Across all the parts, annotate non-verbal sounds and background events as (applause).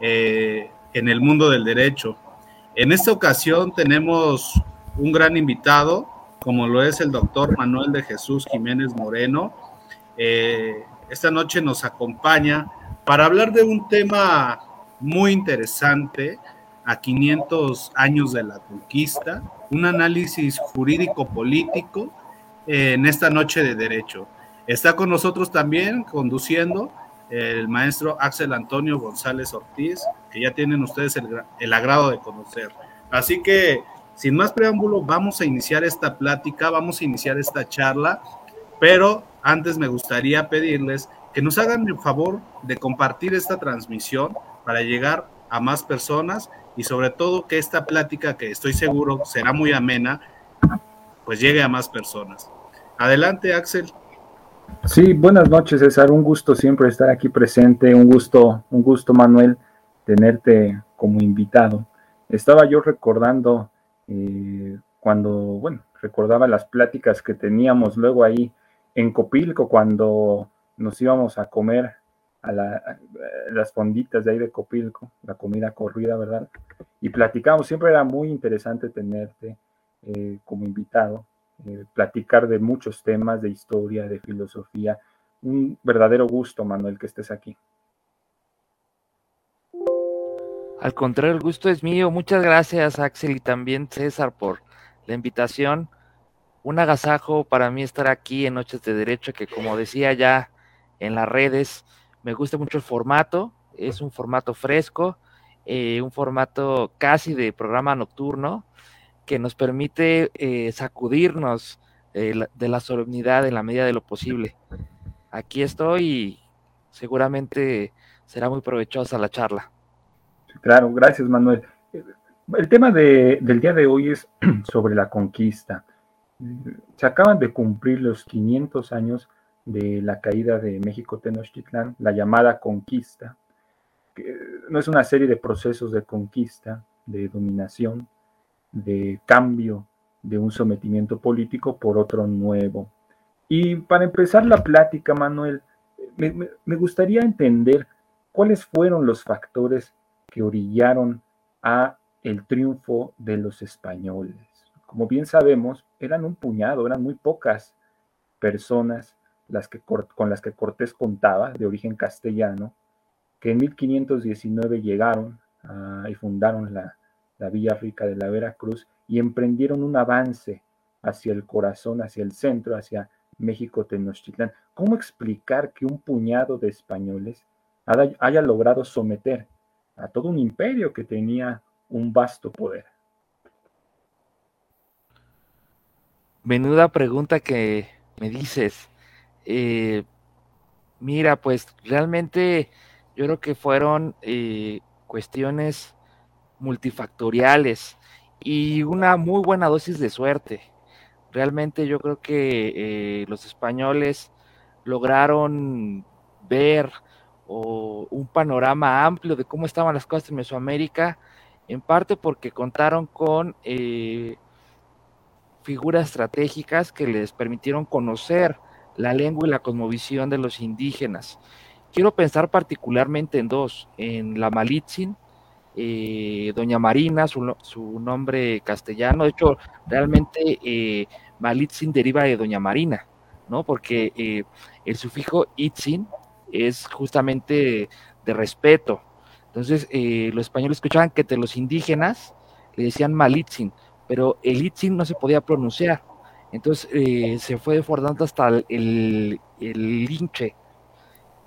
eh, en el mundo del derecho. En esta ocasión tenemos un gran invitado, como lo es el doctor Manuel de Jesús Jiménez Moreno. Eh, esta noche nos acompaña para hablar de un tema muy interesante a 500 años de la conquista, un análisis jurídico-político en esta noche de derecho. Está con nosotros también conduciendo el maestro Axel Antonio González Ortiz, que ya tienen ustedes el, agrado de conocer. Así que, sin más preámbulo, vamos a iniciar esta plática, vamos a iniciar esta charla, pero antes me gustaría pedirles que nos hagan el favor de compartir esta transmisión para llegar a más personas y sobre todo que esta plática, que estoy seguro será muy amena, pues llegue a más personas. Adelante, Axel. Sí, buenas noches, César. Un gusto siempre estar aquí presente. Un gusto, un gusto, Manuel, tenerte como invitado. Estaba yo recordando eh, cuando, bueno, recordaba las pláticas que teníamos luego ahí en Copilco cuando nos íbamos a comer a, las fonditas de ahí de Copilco, la comida corrida, ¿verdad? Y platicamos, siempre era muy interesante tenerte eh, como invitado, eh, platicar de muchos temas, de historia, de filosofía. Un verdadero gusto, Manuel, que estés aquí. Al contrario, el gusto es mío. Muchas gracias, Axel, y también César, por la invitación. Un agasajo para mí estar aquí en Noches de Derecho, que como decía ya en las redes, me gusta mucho el formato, es un formato fresco, eh, un formato casi de programa nocturno que nos permite eh, sacudirnos de la solemnidad en la medida de lo posible. Aquí estoy y seguramente será muy provechosa la charla. Claro, gracias Manuel. El tema del día de hoy es (clears throat) sobre la conquista. Se acaban de cumplir los 500 años de la caída de México Tenochtitlán, la llamada conquista, no es una serie de procesos de conquista, de dominación, de cambio de un sometimiento político por otro nuevo. Y para empezar la plática, Manuel, me, gustaría entender cuáles fueron los factores que orillaron a el triunfo de los españoles. Como bien sabemos, eran un puñado, eran muy pocas personas las que, con las que Cortés contaba, de origen castellano, que en 1519 llegaron y fundaron la, la Villa Rica de la Veracruz y emprendieron un avance hacia el corazón, hacia el centro, hacia México Tenochtitlán. ¿Cómo explicar que un puñado de españoles haya logrado someter a todo un imperio que tenía un vasto poder? Menuda pregunta que me dices. Eh, mira, pues realmente yo creo que fueron eh, cuestiones multifactoriales y una muy buena dosis de suerte. Realmente yo creo que eh, los españoles lograron ver un panorama amplio de cómo estaban las cosas en Mesoamérica, en parte porque contaron con figuras estratégicas que les permitieron conocer la lengua y la cosmovisión de los indígenas. Quiero pensar particularmente en dos, en la Malitzin, eh, Doña Marina, su, nombre castellano, de hecho, realmente eh, Malitzin deriva de Doña Marina, ¿no? Porque eh, el sufijo itzin es justamente de respeto. Entonces, los españoles escuchaban que de los indígenas le decían Malitzin, pero el itzin no se podía pronunciar. Entonces eh, se fue desbordando hasta el, el, linche.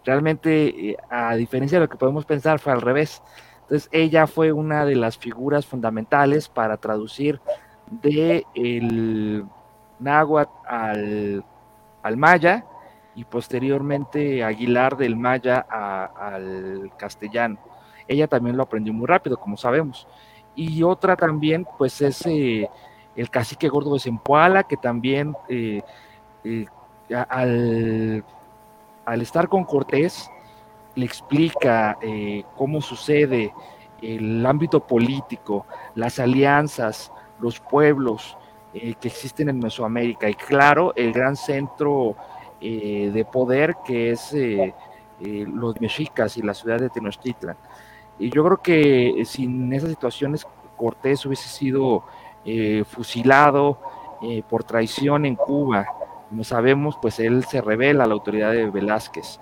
Realmente, eh, a diferencia de lo que podemos pensar, fue al revés. Entonces ella fue una de las figuras fundamentales para traducir de el náhuatl al, al maya y posteriormente Aguilar del maya al castellano. Ella también lo aprendió muy rápido, como sabemos. Y otra también, pues es eh, el cacique gordo de Zempoala, que también eh, eh, al, estar con Cortés le explica eh, cómo sucede el ámbito político, las alianzas, los pueblos que existen en Mesoamérica y claro, el gran centro de poder que es los mexicas y la ciudad de Tenochtitlan. Y yo creo que sin esas situaciones Cortés hubiese sido eh, fusilado eh, por traición en Cuba. Como sabemos, pues él se revela a la autoridad de Velázquez.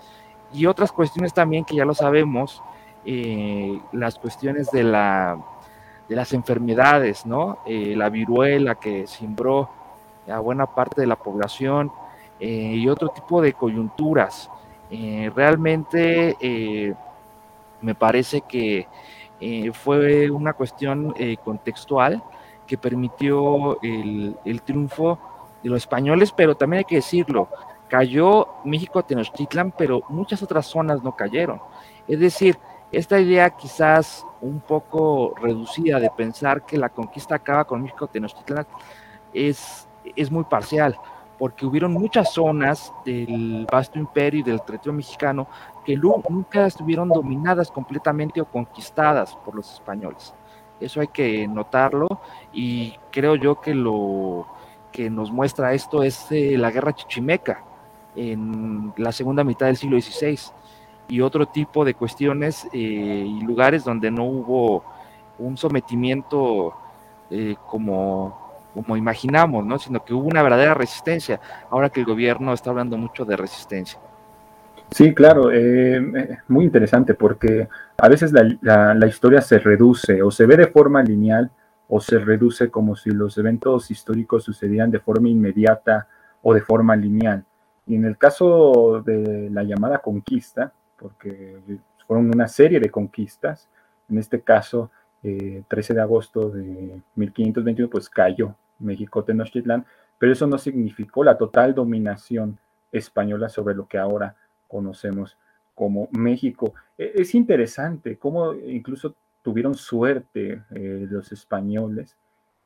Y otras cuestiones también que ya lo sabemos, eh, las cuestiones de, la, de las enfermedades, ¿no? la viruela que simbró a buena parte de la población y otro tipo de coyunturas. realmente me parece que eh, fue una cuestión eh, contextual que permitió el, triunfo de los españoles, pero también hay que decirlo, cayó México Tenochtitlan, pero muchas otras zonas no cayeron. Es decir, esta idea quizás un poco reducida de pensar que la conquista acaba con México Tenochtitlan es, es muy parcial, porque hubieron muchas zonas del vasto imperio y del territorio mexicano que nunca estuvieron dominadas completamente o conquistadas por los españoles. Eso hay que notarlo y creo yo que lo que nos muestra esto es eh, la guerra chichimeca en la segunda mitad del siglo XVI y otro tipo de cuestiones eh, y lugares donde no hubo un sometimiento eh, como, como imaginamos, ¿no? sino que hubo una verdadera resistencia, ahora que el gobierno está hablando mucho de resistencia. Sí, claro, eh, eh, muy interesante porque a veces la, historia se reduce o se ve de forma lineal o se reduce como si los eventos históricos sucedieran de forma inmediata o de forma lineal. Y en el caso de la llamada conquista, porque fueron una serie de conquistas, en este caso, 13 eh, de agosto de 1521, pues cayó México Tenochtitlán, pero eso no significó la total dominación española sobre lo que ahora conocemos como México. E, es interesante cómo incluso tuvieron suerte eh, los españoles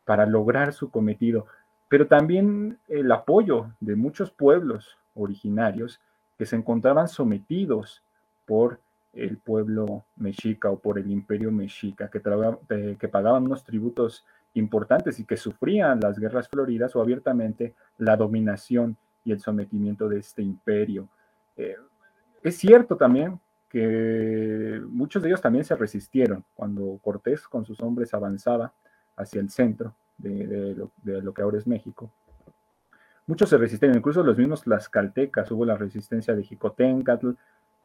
para lograr su cometido, pero también el apoyo de muchos pueblos originarios que se encontraban sometidos por el pueblo mexica o por el imperio mexica, que, pagaban unos tributos importantes y que sufrían las guerras floridas o abiertamente la dominación y el sometimiento de este imperio. Eh, es cierto también que muchos de ellos también se resistieron cuando Cortés con sus hombres avanzaba hacia el centro de, lo, que ahora es México. Muchos se resistieron, incluso los mismos caltecas, hubo la resistencia de Jicotencatl,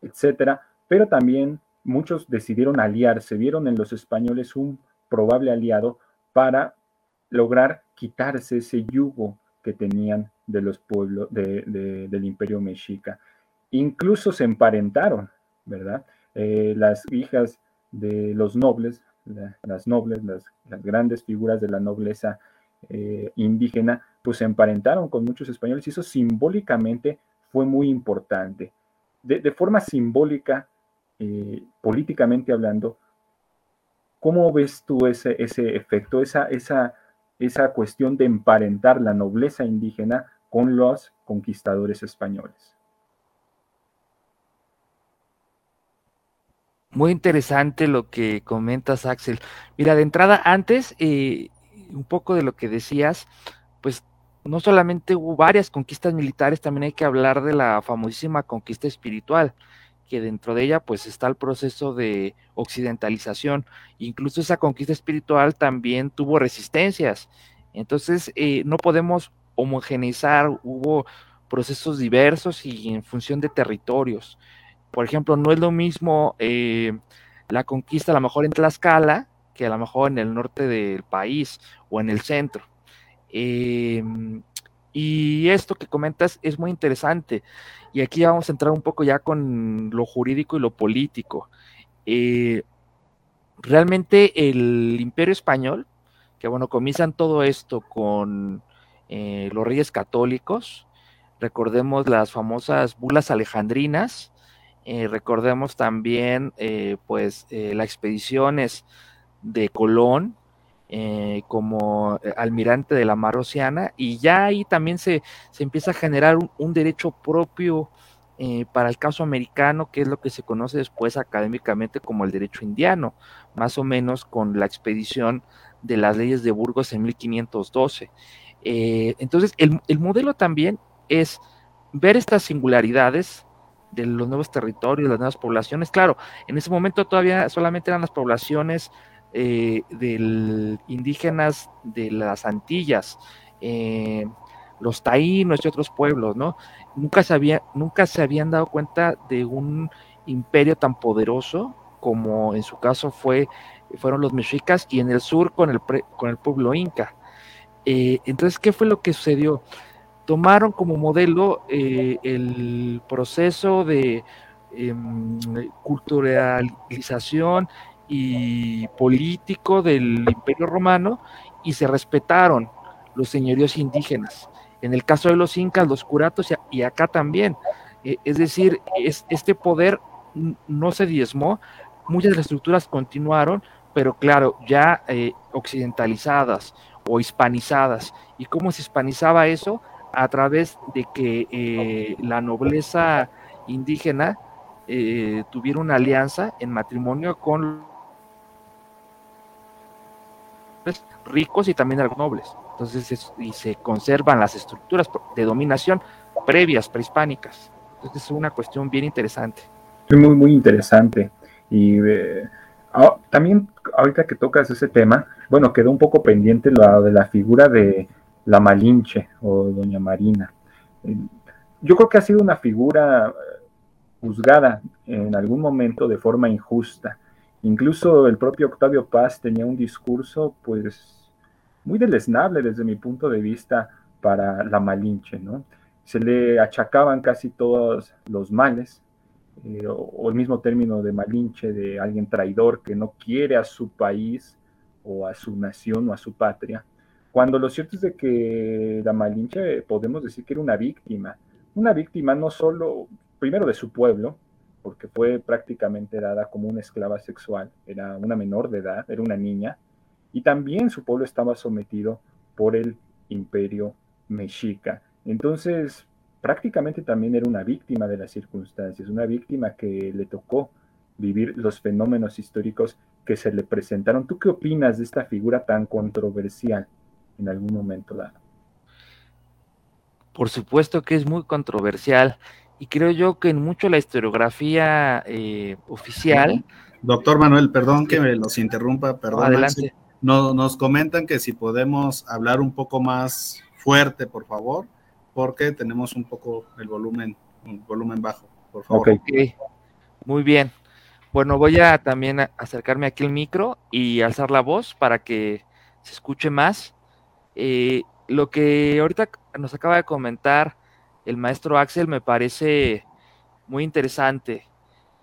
etcétera, pero también muchos decidieron aliarse, vieron en los españoles un probable aliado para lograr quitarse ese yugo que tenían de los pueblos del imperio mexica. Incluso se emparentaron, ¿verdad? Eh, las hijas de los nobles, las nobles, las, grandes figuras de la nobleza eh, indígena, pues se emparentaron con muchos españoles y eso simbólicamente fue muy importante. De, forma simbólica, eh, políticamente hablando, ¿cómo ves tú ese, ese efecto, esa, esa, esa cuestión de emparentar la nobleza indígena con los conquistadores españoles? Muy interesante lo que comentas, Axel. Mira, de entrada, antes, eh, un poco de lo que decías, no solamente hubo varias conquistas militares, también hay que hablar de la famosísima conquista espiritual, que dentro de ella pues está el proceso de occidentalización. Incluso esa conquista espiritual también tuvo resistencias. Entonces, eh, no podemos homogeneizar, hubo procesos diversos y en función de territorios. Por ejemplo, no es lo mismo eh, la conquista a lo mejor en Tlaxcala que a lo mejor en el norte del país o en el centro. Em, y esto que comentas es muy interesante. Y aquí vamos a entrar un poco ya con lo jurídico y lo político. Eh, realmente el imperio español, que bueno, comienzan todo esto con eh, los reyes católicos, recordemos las famosas bulas alejandrinas, eh, recordemos también, pues, las expediciones de Colón como almirante de la mar Oceana, y ya ahí también se, empieza a generar un, derecho propio para el caso americano, que es lo que se conoce después académicamente como el derecho indiano, más o menos con la expedición de las leyes de Burgos en 1512. entonces, el, el modelo también es ver estas singularidades de los nuevos territorios, las nuevas poblaciones. Claro, en ese momento todavía solamente eran las poblaciones eh, del, indígenas de las Antillas, eh, los taínos y otros pueblos, ¿no? Nunca se, había, nunca se habían dado cuenta de un imperio tan poderoso como en su caso fue, fueron los mexicas y en el sur con el, con el pueblo inca. Eh, entonces, ¿qué fue lo que sucedió? Tomaron como modelo el proceso de em, culturalización y político del imperio romano y se respetaron los señoríos indígenas. En el caso de los incas, los curatos y acá también. Eh, es decir, es, este poder no se diezmó, muchas de las estructuras continuaron, pero claro, ya eh, occidentalizadas o hispanizadas. ¿Y cómo se hispanizaba eso? A través de que eh, la nobleza indígena tuviera una alianza en matrimonio con ricos y también a los nobles. Entonces, y se conservan las estructuras de dominación previas, prehispánicas. Entonces, es una cuestión bien interesante. Muy, muy interesante. Y eh, ah, también, ahorita que tocas ese tema, bueno, quedó un poco pendiente lo de la figura de la Malinche o Doña Marina. Yo creo que ha sido una figura eh, juzgada en algún momento de forma injusta. Incluso el propio Octavio Paz tenía un discurso, pues, muy deleznable desde mi punto de vista para la Malinche, ¿no? Se le achacaban casi todos los males, eh, o, el mismo término de Malinche, de alguien traidor que no quiere a su país o a su nación o a su patria, cuando lo cierto es de que la Malinche podemos decir que era una víctima, una víctima no solo, primero de su pueblo, porque fue prácticamente dada como una esclava sexual, era una menor de edad, era una niña, y también su pueblo estaba sometido por el imperio mexica. Entonces, prácticamente también era una víctima de las circunstancias, una víctima que le tocó vivir los fenómenos históricos que se le presentaron. ¿Tú qué opinas de esta figura tan controversial en algún momento dado? Por supuesto que es muy controversial y creo yo que en mucho la historiografía eh, oficial... Doctor Manuel, perdón que me los interrumpa, perdón. Adelante. nos comentan que si podemos hablar un poco más fuerte, por favor, porque tenemos un poco el volumen, un volumen bajo, por favor. Muy bien. Bueno, voy a también acercarme aquí el micro y alzar la voz para que se escuche más. Eh, lo que ahorita nos acaba de comentar el maestro Axel me parece muy interesante.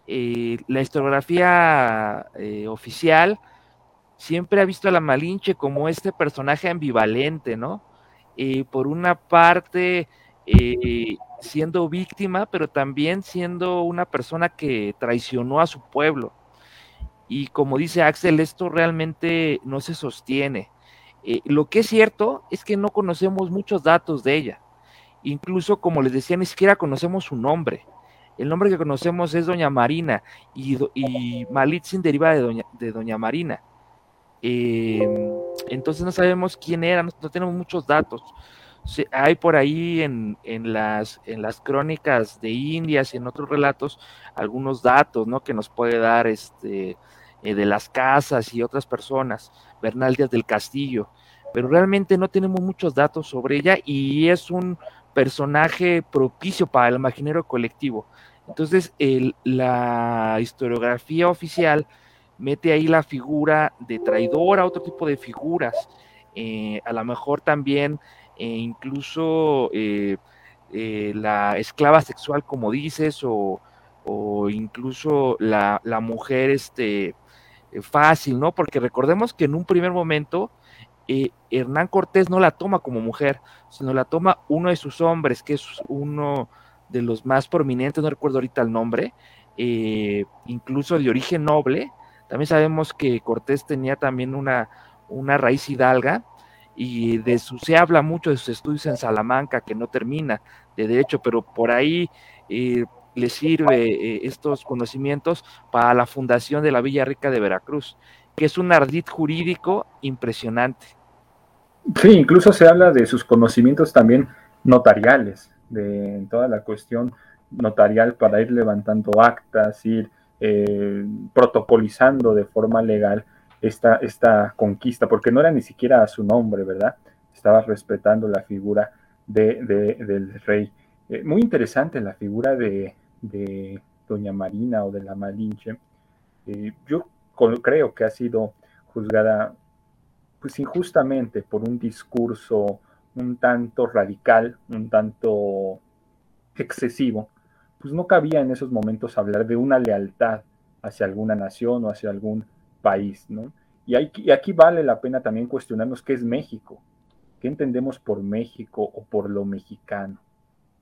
Eh, la historiografía eh, oficial siempre ha visto a la Malinche como este personaje ambivalente, ¿no? Eh, por una parte, siendo víctima, pero también siendo una persona que traicionó a su pueblo. Y como dice Axel, esto realmente no se sostiene. lo que es cierto es que no conocemos muchos datos de ella. Incluso, como les decía, ni siquiera conocemos su nombre. El nombre que conocemos es Doña Marina y, y Malitzin deriva de Doña, de Doña Marina. Em, entonces no sabemos quién era, no, tenemos muchos datos. hay por ahí en, las, en las crónicas de Indias y en otros relatos algunos datos ¿no? que nos puede dar este, eh, de las casas y otras personas. Bernal Díaz del Castillo pero realmente no tenemos muchos datos sobre ella y es un personaje propicio para el imaginero colectivo. Entonces, la historiografía oficial mete ahí la figura de traidora, otro tipo de figuras, eh, a lo mejor también eh, incluso eh, la esclava sexual, como dices, o, incluso la, la, mujer este, fácil, ¿no? Porque recordemos que en un primer momento Hernán Cortés no la toma como mujer, sino la toma uno de sus hombres, que es uno de los más prominentes, no recuerdo ahorita el nombre, eh, incluso de origen noble. También sabemos que Cortés tenía también una, una raíz hidalga y de su, se habla mucho de sus estudios en Salamanca, que no termina de derecho, pero por ahí eh, le sirve eh, estos conocimientos para la fundación de la Villa Rica de Veracruz que es un ardid jurídico impresionante. Sí, incluso se habla de sus conocimientos también notariales, de toda la cuestión notarial para ir levantando actas, ir eh, protocolizando de forma legal esta, esta conquista, porque no era ni siquiera a su nombre, ¿verdad? Estaba respetando la figura de, del rey. Eh, muy interesante la figura de, Doña Marina o de la Malinche. Eh, yo creo que ha sido juzgada pues injustamente por un discurso un tanto radical, un tanto excesivo, pues no cabía en esos momentos hablar de una lealtad hacia alguna nación o hacia algún país, ¿no? Y, y aquí vale la pena también cuestionarnos qué es México, qué entendemos por México o por lo mexicano,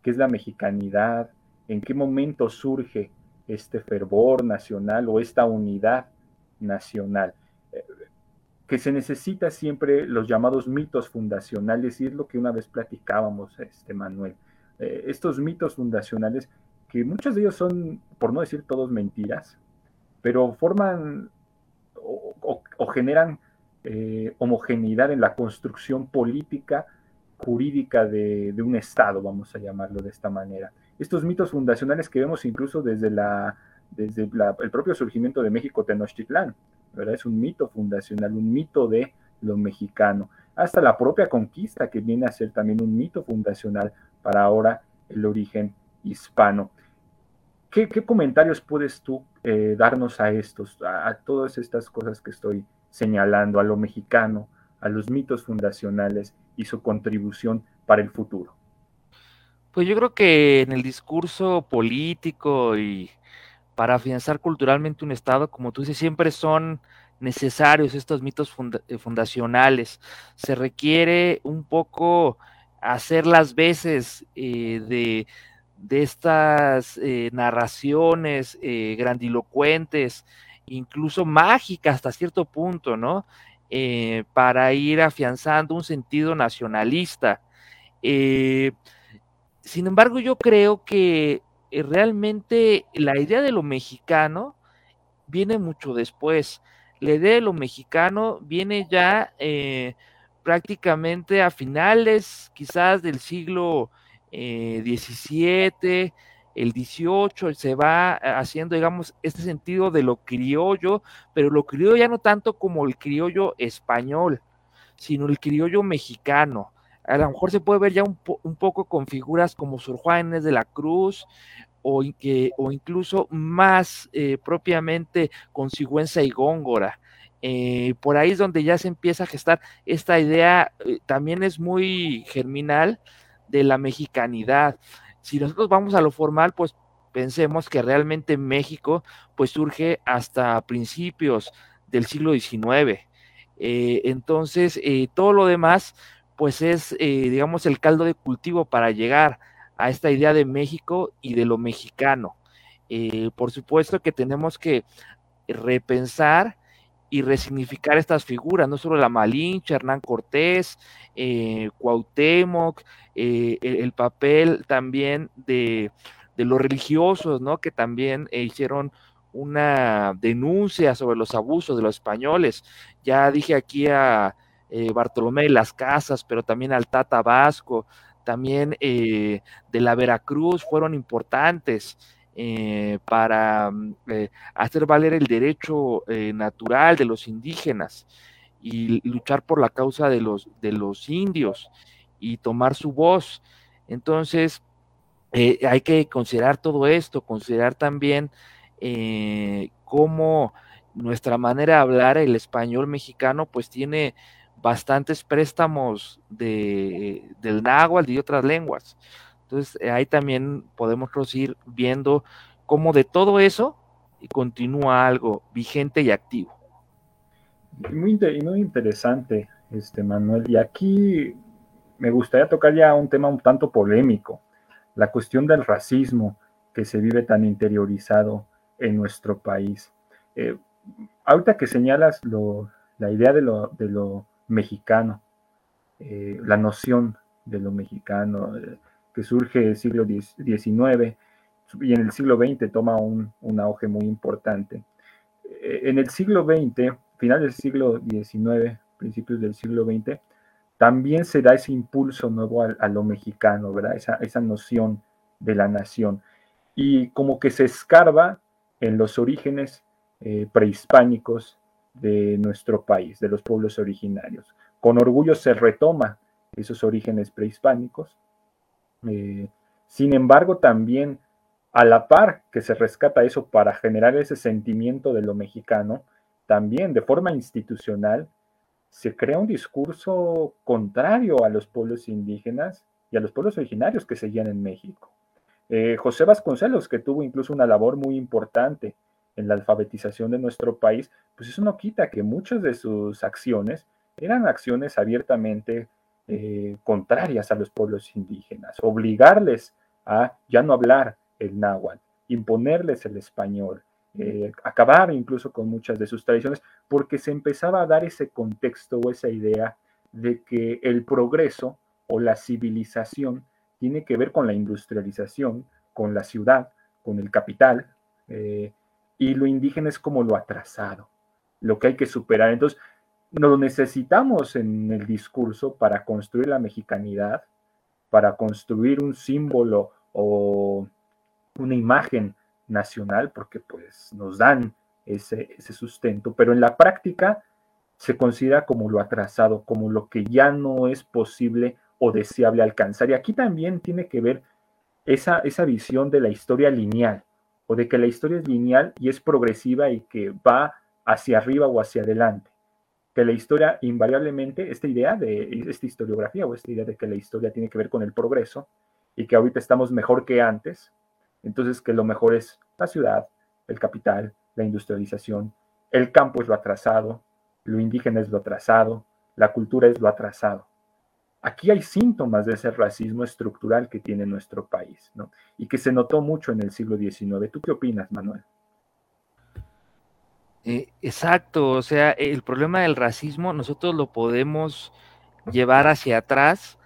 qué es la mexicanidad, en qué momento surge este fervor nacional o esta unidad nacional, eh, que se necesita siempre los llamados mitos fundacionales, y es lo que una vez platicábamos, este Manuel. Eh, estos mitos fundacionales que muchos de ellos son, por no decir todos, mentiras, pero forman o, generan eh, homogeneidad en la construcción política, jurídica de, un Estado, vamos a llamarlo de esta manera. Estos mitos fundacionales que vemos incluso desde, la, desde el propio surgimiento de México Tenochtitlán, ¿verdad? Es un mito fundacional, un mito de lo mexicano, hasta la propia conquista que viene a ser también un mito fundacional para ahora el origen hispano. ¿Qué, comentarios puedes tú eh, darnos a estos, a, todas estas cosas que estoy señalando, a lo mexicano, a los mitos fundacionales y su contribución para el futuro? Pues yo creo que en el discurso político y para afianzar culturalmente un Estado, como tú dices, siempre son necesarios estos mitos eh, fundacionales. Se requiere un poco hacer las veces eh, de de estas eh, narraciones grandilocuentes, incluso mágicas hasta cierto punto, ¿no? Para ir afianzando un sentido nacionalista. sin embargo, yo creo que realmente la idea de lo mexicano viene mucho después. La idea de lo mexicano viene ya prácticamente a finales quizás del siglo 17, eh, el 18, se va haciendo, digamos, este sentido de lo criollo, pero lo criollo ya no tanto como el criollo español, sino el criollo mexicano. A lo mejor se puede ver ya un, poco con figuras como Sor Juanes de la Cruz, o, incluso más eh, propiamente con Sigüenza y Góngora. Eh, por ahí es donde ya se empieza a gestar esta idea, también es muy germinal, de la mexicanidad. Si nosotros vamos a lo formal, pues pensemos que realmente México pues surge hasta principios del siglo XIX. Eh, entonces, eh, todo lo demás pues es, eh, digamos, el caldo de cultivo para llegar a esta idea de México y de lo mexicano. por supuesto que tenemos que repensar y resignificar estas figuras, no solo la Malinche, Hernán Cortés, eh, Cuauhtémoc, eh, el, papel también de, los religiosos, ¿no? Que también eh, hicieron una denuncia sobre los abusos de los españoles. Ya dije aquí a Bartolomé de las Casas, pero también al Tata Vasco, también de la Veracruz fueron importantes. Eh, para mm, eh, hacer valer el derecho eh, natural de los indígenas y luchar por la causa de los, de los indios y tomar su voz. Entonces, hay que considerar todo esto, considerar también cómo nuestra manera de hablar el español mexicano pues tiene bastantes préstamos de, del náhuatl y otras lenguas. Entonces, eh, ahí también podemos ir viendo cómo de todo eso continúa algo vigente y activo. Muy, muy interesante, este Manuel. Y aquí me gustaría tocar ya un tema un tanto polémico, la cuestión del racismo que se vive tan interiorizado en nuestro país. Eh, ahorita que señalas la idea de lo, mexicano, eh, la noción de lo mexicano, que surge en el siglo XIX y en el siglo XX toma un, auge muy importante. Eh, en el siglo XX, final del siglo XIX, principios del siglo XX, también se da ese impulso nuevo a, lo mexicano, ¿verdad? Esa, esa noción de la nación. y como que se escarba en los orígenes eh, prehispánicos de nuestro país, de los pueblos originarios. Con orgullo se retoma esos orígenes prehispánicos. Eh, sin embargo, también a la par que se rescata eso para generar ese sentimiento de lo mexicano, también de forma institucional se crea un discurso contrario a los pueblos indígenas y a los pueblos originarios que seguían en México. Eh, José Vasconcelos, que tuvo incluso una labor muy importante en la alfabetización de nuestro país, pues eso no quita que muchas de sus acciones eran acciones abiertamente eh, contrarias a los pueblos indígenas, obligarles a ya no hablar el náhuatl, imponerles el español, eh, acabar incluso con muchas de sus tradiciones, porque se empezaba a dar ese contexto o esa idea de que el progreso o la civilización tiene que ver con la industrialización, con la ciudad, con el capital, eh, y lo indígena es como lo atrasado, lo que hay que superar. Entonces, lo necesitamos en el discurso para construir la mexicanidad, para construir un símbolo o una imagen nacional, porque pues nos dan ese, ese sustento, pero en la práctica se considera como lo atrasado, como lo que ya no es posible o deseable alcanzar. Y aquí también tiene que ver esa, esa visión de la historia lineal, o de que la historia es lineal y es progresiva y que va hacia arriba o hacia adelante. Que la historia invariablemente, esta idea de esta historiografía o esta idea de que la historia tiene que ver con el progreso y que ahorita estamos mejor que antes, entonces que lo mejor es la ciudad, el capital, la industrialización, el campo es lo atrasado, lo indígena es lo atrasado, la cultura es lo atrasado. Aquí hay síntomas de ese racismo estructural que tiene nuestro país, ¿no? Y que se notó mucho en el siglo XIX. ¿Tú qué opinas, Manuel? Eh, exacto, o sea, el problema del racismo nosotros lo podemos llevar hacia atrás,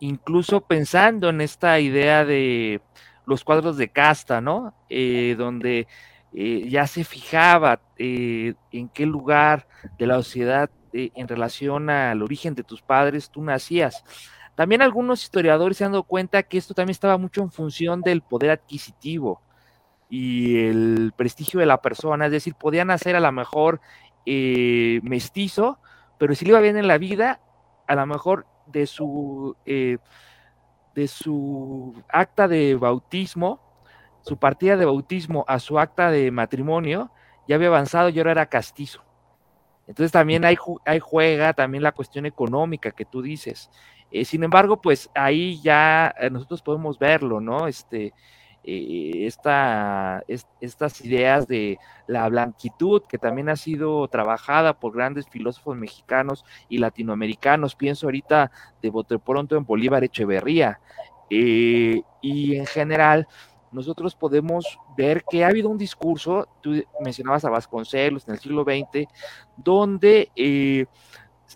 incluso pensando en esta idea de los cuadros de casta, ¿no? Eh, donde eh, ya se fijaba en qué lugar de la sociedad en relación al origen de tus padres tú nacías. También algunos historiadores se han dado cuenta que esto también estaba mucho en función del poder adquisitivo y el prestigio de la persona, es decir, podía nacer a lo mejor eh, mestizo, pero si le iba bien en la vida, a lo mejor de su, eh, de su acta de bautismo, su partida de bautismo a su acta de matrimonio, ya había avanzado y ahora era castizo. Entonces también hay, juega también la cuestión económica que tú dices. Eh, sin embargo, pues ahí ya eh, nosotros podemos verlo, ¿no? Este, eh, esta, estas ideas de la blanquitud que también ha sido trabajada por grandes filósofos mexicanos y latinoamericanos. Pienso ahorita de bote pronto en Bolívar Echeverría. y en general, nosotros podemos ver que ha habido un discurso, tú mencionabas a Vasconcelos en el siglo XX, donde eh,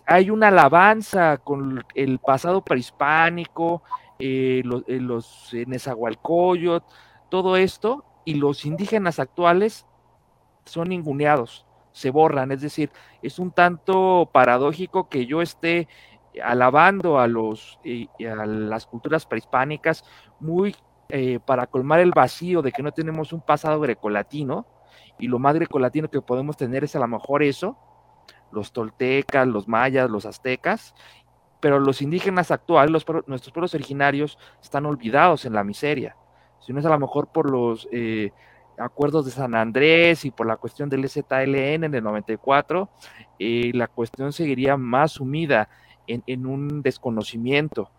hay una alabanza con el pasado prehispánico, eh, los, eh, los Nezahualcóyotl, todo esto, y los indígenas actuales son ninguneados, se borran, es decir, es un tanto paradójico que yo esté alabando a los a las culturas prehispánicas muy eh, para colmar el vacío de que no tenemos un pasado grecolatino, y lo más grecolatino que podemos tener es a lo mejor eso, los toltecas, los mayas, los aztecas, pero los indígenas actuales, nuestros pueblos originarios, están olvidados en la miseria. Si no es a lo mejor por los eh, acuerdos de San Andrés y por la cuestión del ZLN en el 94, eh, la cuestión seguiría más sumida en, un desconocimiento.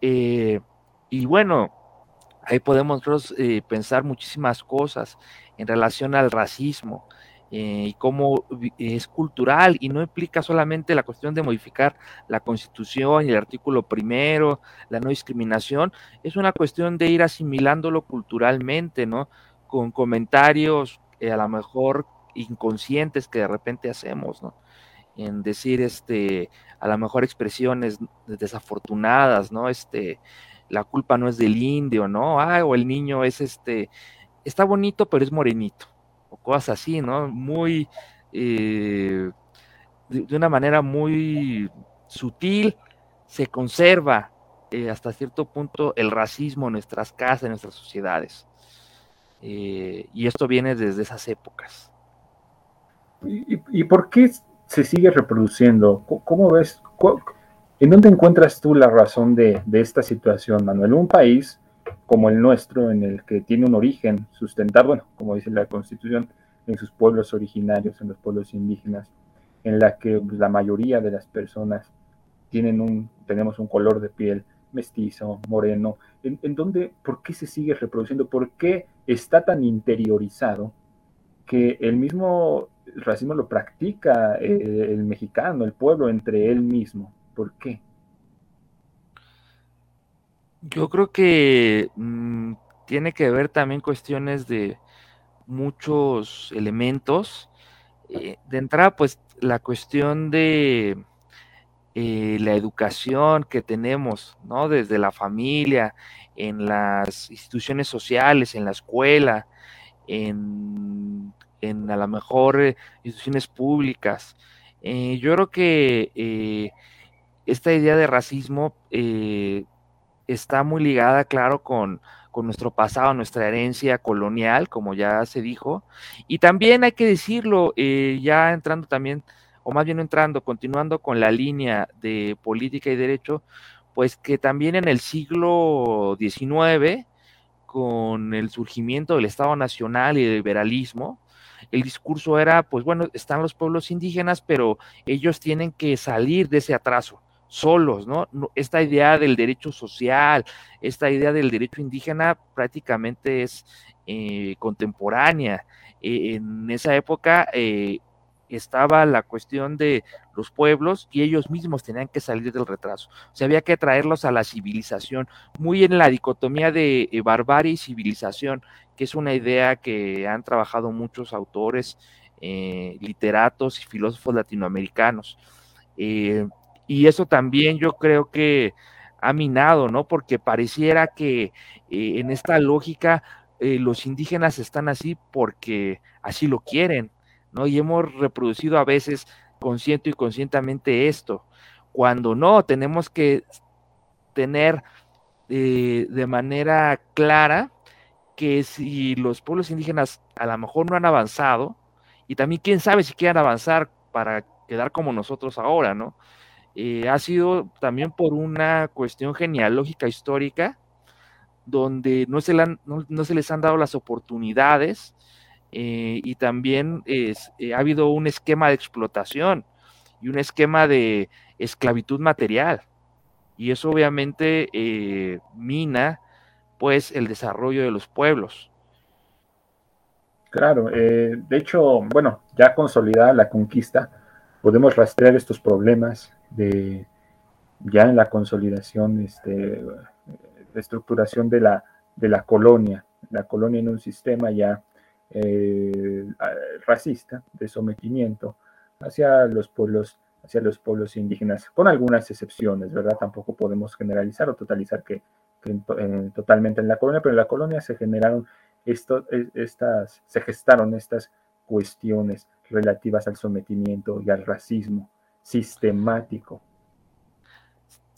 y bueno, Ahí podemos eh, pensar muchísimas cosas en relación al racismo eh, y cómo es cultural y no implica solamente la cuestión de modificar la constitución y el artículo primero, la no discriminación, es una cuestión de ir asimilándolo culturalmente, ¿no? Con comentarios a lo mejor inconscientes que de repente hacemos, ¿no? En decir, este, a lo mejor expresiones desafortunadas, ¿no? Este, la culpa no es del indio, ¿no? Ah, o el niño es este, está bonito, pero es morenito, o cosas así, ¿no? Muy, eh, de, una manera muy sutil, se conserva eh, hasta cierto punto el racismo en nuestras casas, en nuestras sociedades. Eh, y esto viene desde esas épocas. ¿Y, por qué se sigue reproduciendo? ¿Cómo ves? ¿En dónde encuentras tú la razón de, esta situación, Manuel? Un país como el nuestro, en el que tiene un origen sustentado, bueno, como dice la Constitución, en sus pueblos originarios, en los pueblos indígenas, en la que pues, la mayoría de las personas tienen un, tenemos un color de piel mestizo, moreno, en, en donde, ¿por qué se sigue reproduciendo? ¿Por qué está tan interiorizado que el mismo racismo lo practica eh, el mexicano, el pueblo, entre él mismo? ¿Por qué? Yo creo que mm, tiene que ver también cuestiones de muchos elementos. Eh, de entrada, pues la cuestión de eh, la educación que tenemos, ¿no? Desde la familia, en las instituciones sociales, en la escuela, en, a lo mejor eh, instituciones públicas. yo creo que esta idea de racismo está muy ligada, claro, con, nuestro pasado, nuestra herencia colonial, como ya se dijo. Y también hay que decirlo, eh, ya entrando también, o más bien entrando, continuando con la línea de política y derecho, pues que también en el siglo XIX, con el surgimiento del Estado Nacional y del liberalismo, el discurso era, pues bueno, están los pueblos indígenas, pero ellos tienen que salir de ese atraso solos, ¿no? Esta idea del derecho social, esta idea del derecho indígena prácticamente es eh, contemporánea. E, en esa época eh, estaba la cuestión de los pueblos y ellos mismos tenían que salir del retraso. O sea, había que traerlos a la civilización, muy en la dicotomía de eh, barbarie y civilización, que es una idea que han trabajado muchos autores, literatos y filósofos latinoamericanos. Y eso también yo creo que ha minado, ¿no? Porque pareciera que eh, en esta lógica eh, los indígenas están así porque así lo quieren, ¿no? Y hemos reproducido a veces consciente y conscientemente esto, cuando no, tenemos que tener eh, de manera clara que si los pueblos indígenas a lo mejor no han avanzado, y también quién sabe si quieren avanzar para quedar como nosotros ahora, ¿no? Eh, ha sido también por una cuestión genealógica histórica, donde no se, les han dado las oportunidades eh, y también eh, ha habido un esquema de explotación y un esquema de esclavitud material. Y eso obviamente mina pues el desarrollo de los pueblos. Claro, de hecho, bueno, ya consolidada la conquista, podemos rastrear estos problemas de ya en la consolidación, este, estructuración de la, de la colonia, la colonia en un sistema ya eh, racista, de sometimiento hacia los pueblos hacia los pueblos indígenas, con algunas excepciones, ¿verdad? Tampoco podemos generalizar o totalizar que, totalmente en la colonia, pero en la colonia se generaron esto, estas, se gestaron estas cuestiones relativas al sometimiento y al racismo sistemático.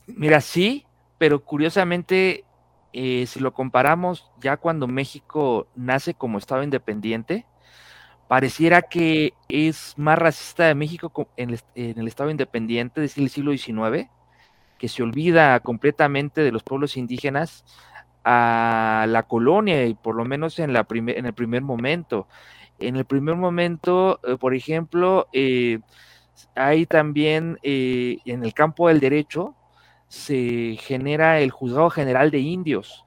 Mira, sí, pero curiosamente, eh, si lo comparamos ya cuando México nace como Estado independiente, pareciera que es más racista de México en el, Estado independiente, es decir, el siglo XIX, que se olvida completamente de los pueblos indígenas a la colonia, y por lo menos en, la en el primer momento. En el primer momento, eh, por ejemplo, eh, hay también eh, en el campo del derecho, se genera el juzgado general de indios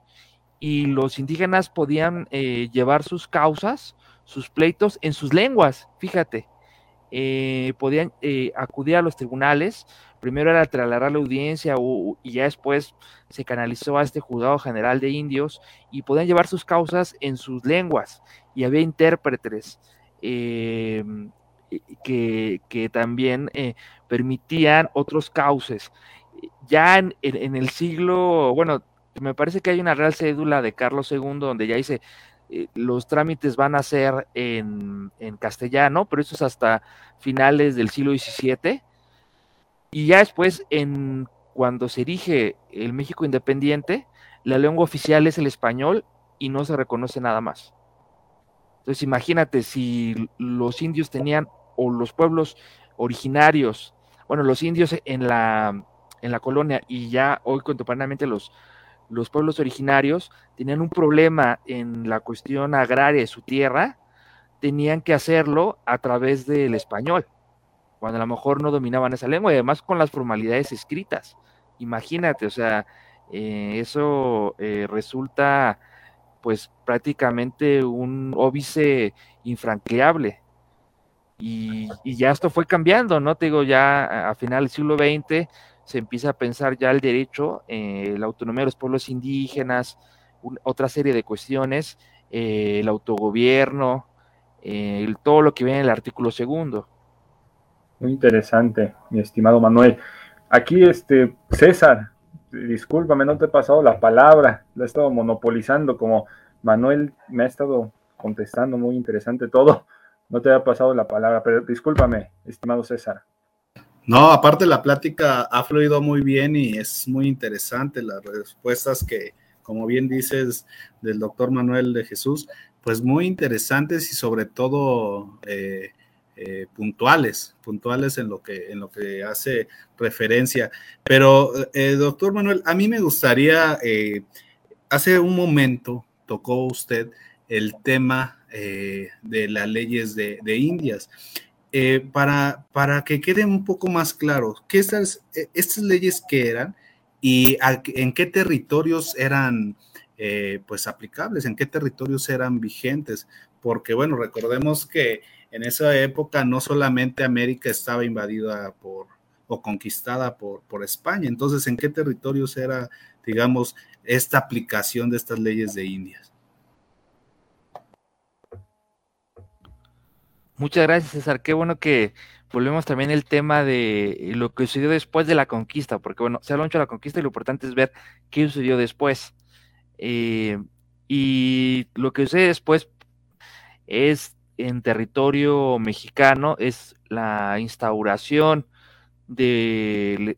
y los indígenas podían llevar sus causas, sus pleitos en sus lenguas, fíjate. podían acudir a los tribunales, primero era trasladar la audiencia y ya después se canalizó a este juzgado general de indios y podían llevar sus causas en sus lenguas y había intérpretes eh, que, también eh, permitían otros cauces. Ya en, el siglo, bueno, me parece que hay una real cédula de Carlos II donde ya dice eh, los trámites van a ser en, castellano, pero eso es hasta finales del siglo XVII. Y ya después, en, cuando se erige el México independiente, la lengua oficial es el español y no se reconoce nada más. Entonces imagínate si los indios tenían, o los pueblos originarios, bueno, los indios en la, en la colonia y ya hoy contemporáneamente los, los pueblos originarios tenían un problema en la cuestión agraria de su tierra, tenían que hacerlo a través del español, cuando a lo mejor no dominaban esa lengua y además con las formalidades escritas. Imagínate, o sea, eh, eso eh, resulta pues prácticamente un óbice infranqueable. Y, ya esto fue cambiando, ¿no? Te digo, ya a, final del siglo XX se empieza a pensar ya el derecho, eh, la autonomía de los pueblos indígenas, otra serie de cuestiones, el autogobierno, todo lo que viene en el artículo segundo. Muy interesante, mi estimado Manuel. Aquí, este, César, discúlpame, no te he pasado la palabra, la he estado monopolizando, como Manuel me ha estado contestando, muy interesante todo, no te ha pasado la palabra, pero discúlpame, estimado César. No, aparte la plática ha fluido muy bien y es muy interesante las respuestas que, como bien dices, del doctor Manuel de Jesús, pues muy interesantes y sobre todo eh, eh, puntuales, puntuales en lo, que, en lo que hace referencia. Pero, eh, doctor Manuel, a mí me gustaría, eh, hace un momento tocó usted el tema de las leyes de, Indias. para, para que quede un poco más claro, ¿qué estas, estas leyes que eran y en qué territorios eran pues aplicables, en qué territorios eran vigentes? Porque bueno, recordemos que en esa época no solamente América estaba invadida por o conquistada por, por España, entonces ¿en qué territorios era, digamos, esta aplicación de estas leyes de Indias? Muchas gracias, César. Qué bueno que volvemos también al tema de lo que sucedió después de la conquista, porque bueno, se ha mucho de la conquista y lo importante es ver qué sucedió después. Eh, y lo que sucede después es en territorio mexicano es la instauración de,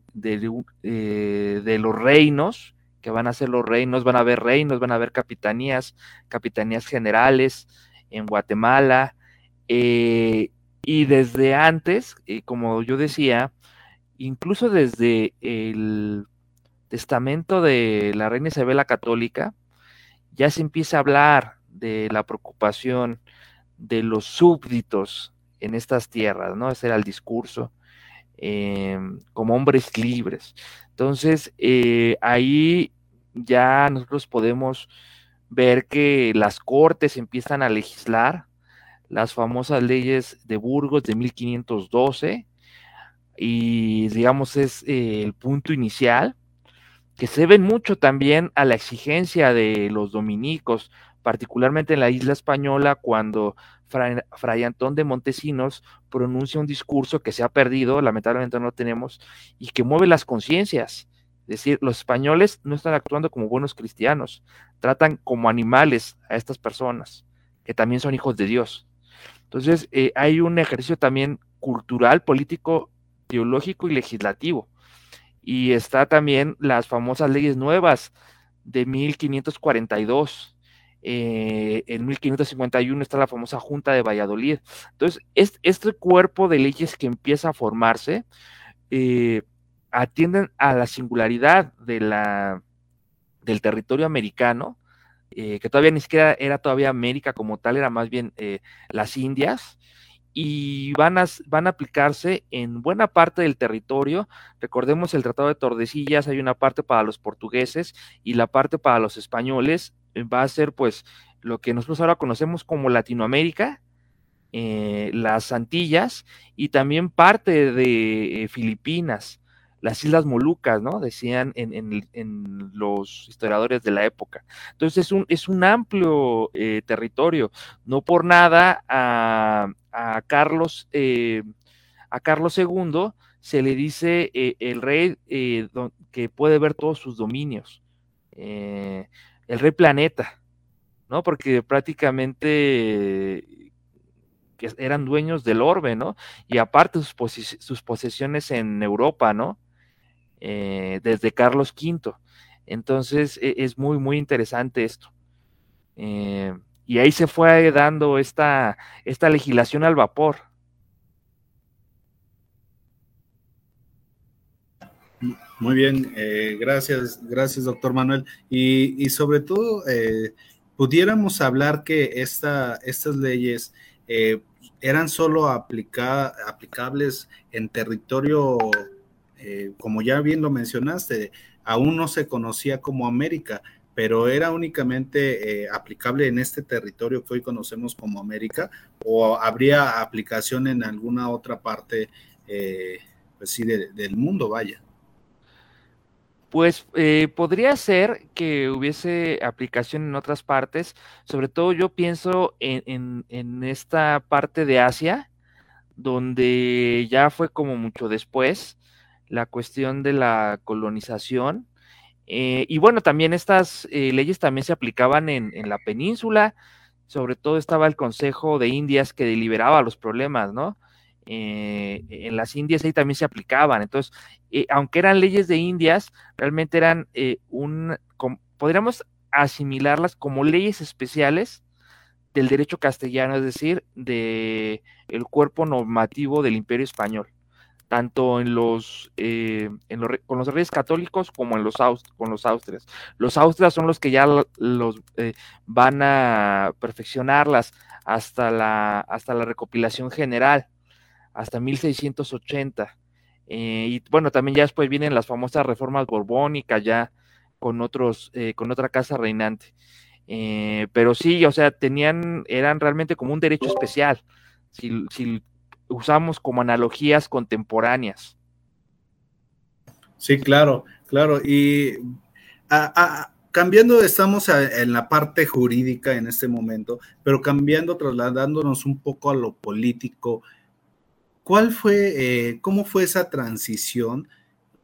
eh, de, los reinos, que van a ser los reinos, van a haber reinos, van a haber capitanías, capitanías generales en Guatemala. Eh, y desde antes, eh, como yo decía, incluso desde el testamento de la reina Isabel la Católica, ya se empieza a hablar de la preocupación de los súbditos en estas tierras, ¿no? Ese era el discurso, em, como hombres libres. Entonces, eh, ahí ya nosotros podemos ver que las cortes empiezan a legislar las famosas leyes de Burgos de 1512 y digamos es eh, el punto inicial que se ven mucho también a la exigencia de los dominicos particularmente en la isla española, cuando Fray, Antón de Montesinos pronuncia un discurso que se ha perdido, lamentablemente no lo tenemos, y que mueve las conciencias. Es decir, los españoles no están actuando como buenos cristianos, tratan como animales a estas personas, que también son hijos de Dios. Entonces, eh, hay un ejercicio también cultural, político, teológico y legislativo. Y está también las famosas leyes nuevas de 1542, eh, en 1551 está la famosa Junta de Valladolid. Entonces, este cuerpo de leyes que empieza a formarse eh, atienden a la singularidad de la, del territorio americano, eh, que todavía ni siquiera era todavía América como tal, era más bien las Indias, y van a, van a aplicarse en buena parte del territorio. Recordemos el Tratado de Tordesillas, hay una parte para los portugueses y la parte para los españoles, eh, va a ser pues lo que nosotros ahora conocemos como Latinoamérica, eh, las Antillas y también parte de eh, Filipinas, las Islas Molucas, ¿no? Decían en, los historiadores de la época. Entonces es un, es un amplio territorio. No por nada a, Carlos, a Carlos II se le dice el rey que puede ver todos sus dominios el rey planeta, ¿no? Porque prácticamente eran dueños del orbe, ¿no? Y aparte sus, posesiones en Europa, ¿no? Eh, desde Carlos V. Entonces e, es muy, muy interesante esto. Eh, Y ahí se fue dando esta, esta legislación al vapor. Muy bien, eh, gracias, gracias, doctor Manuel. Y, sobre todo, eh, pudiéramos hablar que esta, estas leyes eh, eran solo aplicables en territorio, como ya bien lo mencionaste, aún no se conocía como América, pero era únicamente aplicable en este territorio que hoy conocemos como América, o habría aplicación en alguna otra parte, pues sí, del mundo, vaya. Pues eh, podría ser que hubiese aplicación en otras partes, sobre todo yo pienso en, esta parte de Asia, donde ya fue como mucho después la cuestión de la colonización. Eh, y bueno, también estas eh, leyes también se aplicaban en, en, la península, sobre todo estaba el Consejo de Indias que deliberaba los problemas, ¿no? Eh, en las Indias ahí también se aplicaban. Entonces, eh, aunque eran leyes de Indias, realmente eran un, podríamos asimilarlas como leyes especiales del derecho castellano, es decir, de el cuerpo normativo del Imperio Español, tanto en los, en con los reyes católicos como en los con los austrias. Los austrias son los que ya los van a perfeccionarlas hasta la hasta la recopilación general hasta 1680. Eh, y bueno, también ya después vienen las famosas reformas borbónicas ya con otros, eh, con otra casa reinante. Eh, pero sí, o sea, tenían, eran realmente como un derecho especial, si, usamos como analogías contemporáneas. Sí, claro, claro. Y cambiando, estamos en la parte jurídica en este momento, pero cambiando, trasladándonos un poco a lo político ¿Cuál fue, eh, cómo fue esa transición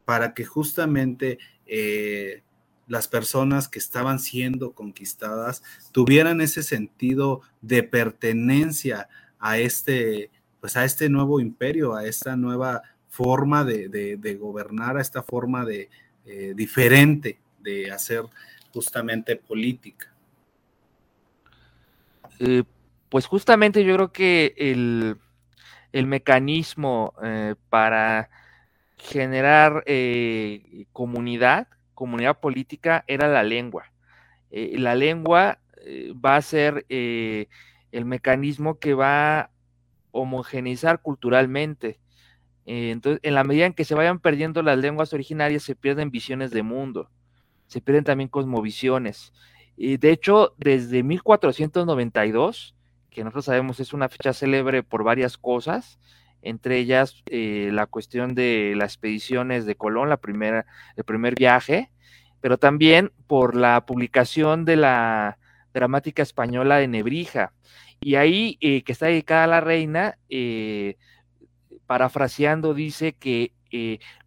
para que justamente eh, las personas que estaban siendo conquistadas tuvieran ese sentido de pertenencia a este, pues a este nuevo imperio, a esta nueva forma de, gobernar, a esta forma de eh, diferente de hacer justamente política? pues justamente yo creo que el, el mecanismo eh, para generar eh, comunidad, comunidad política, era la lengua. Eh, la lengua va a ser el mecanismo que va homogeneizar culturalmente. entonces, en la medida en que se vayan perdiendo las lenguas originarias, se pierden visiones de mundo, se pierden también cosmovisiones. Y de hecho, desde 1492, que nosotros sabemos es una fecha célebre por varias cosas, entre ellas eh, la cuestión de las expediciones de Colón, la primera, el primer viaje, pero también por la publicación de la dramática española de Nebrija. Y ahí, eh, que está dedicada a la reina, eh, parafraseando, dice que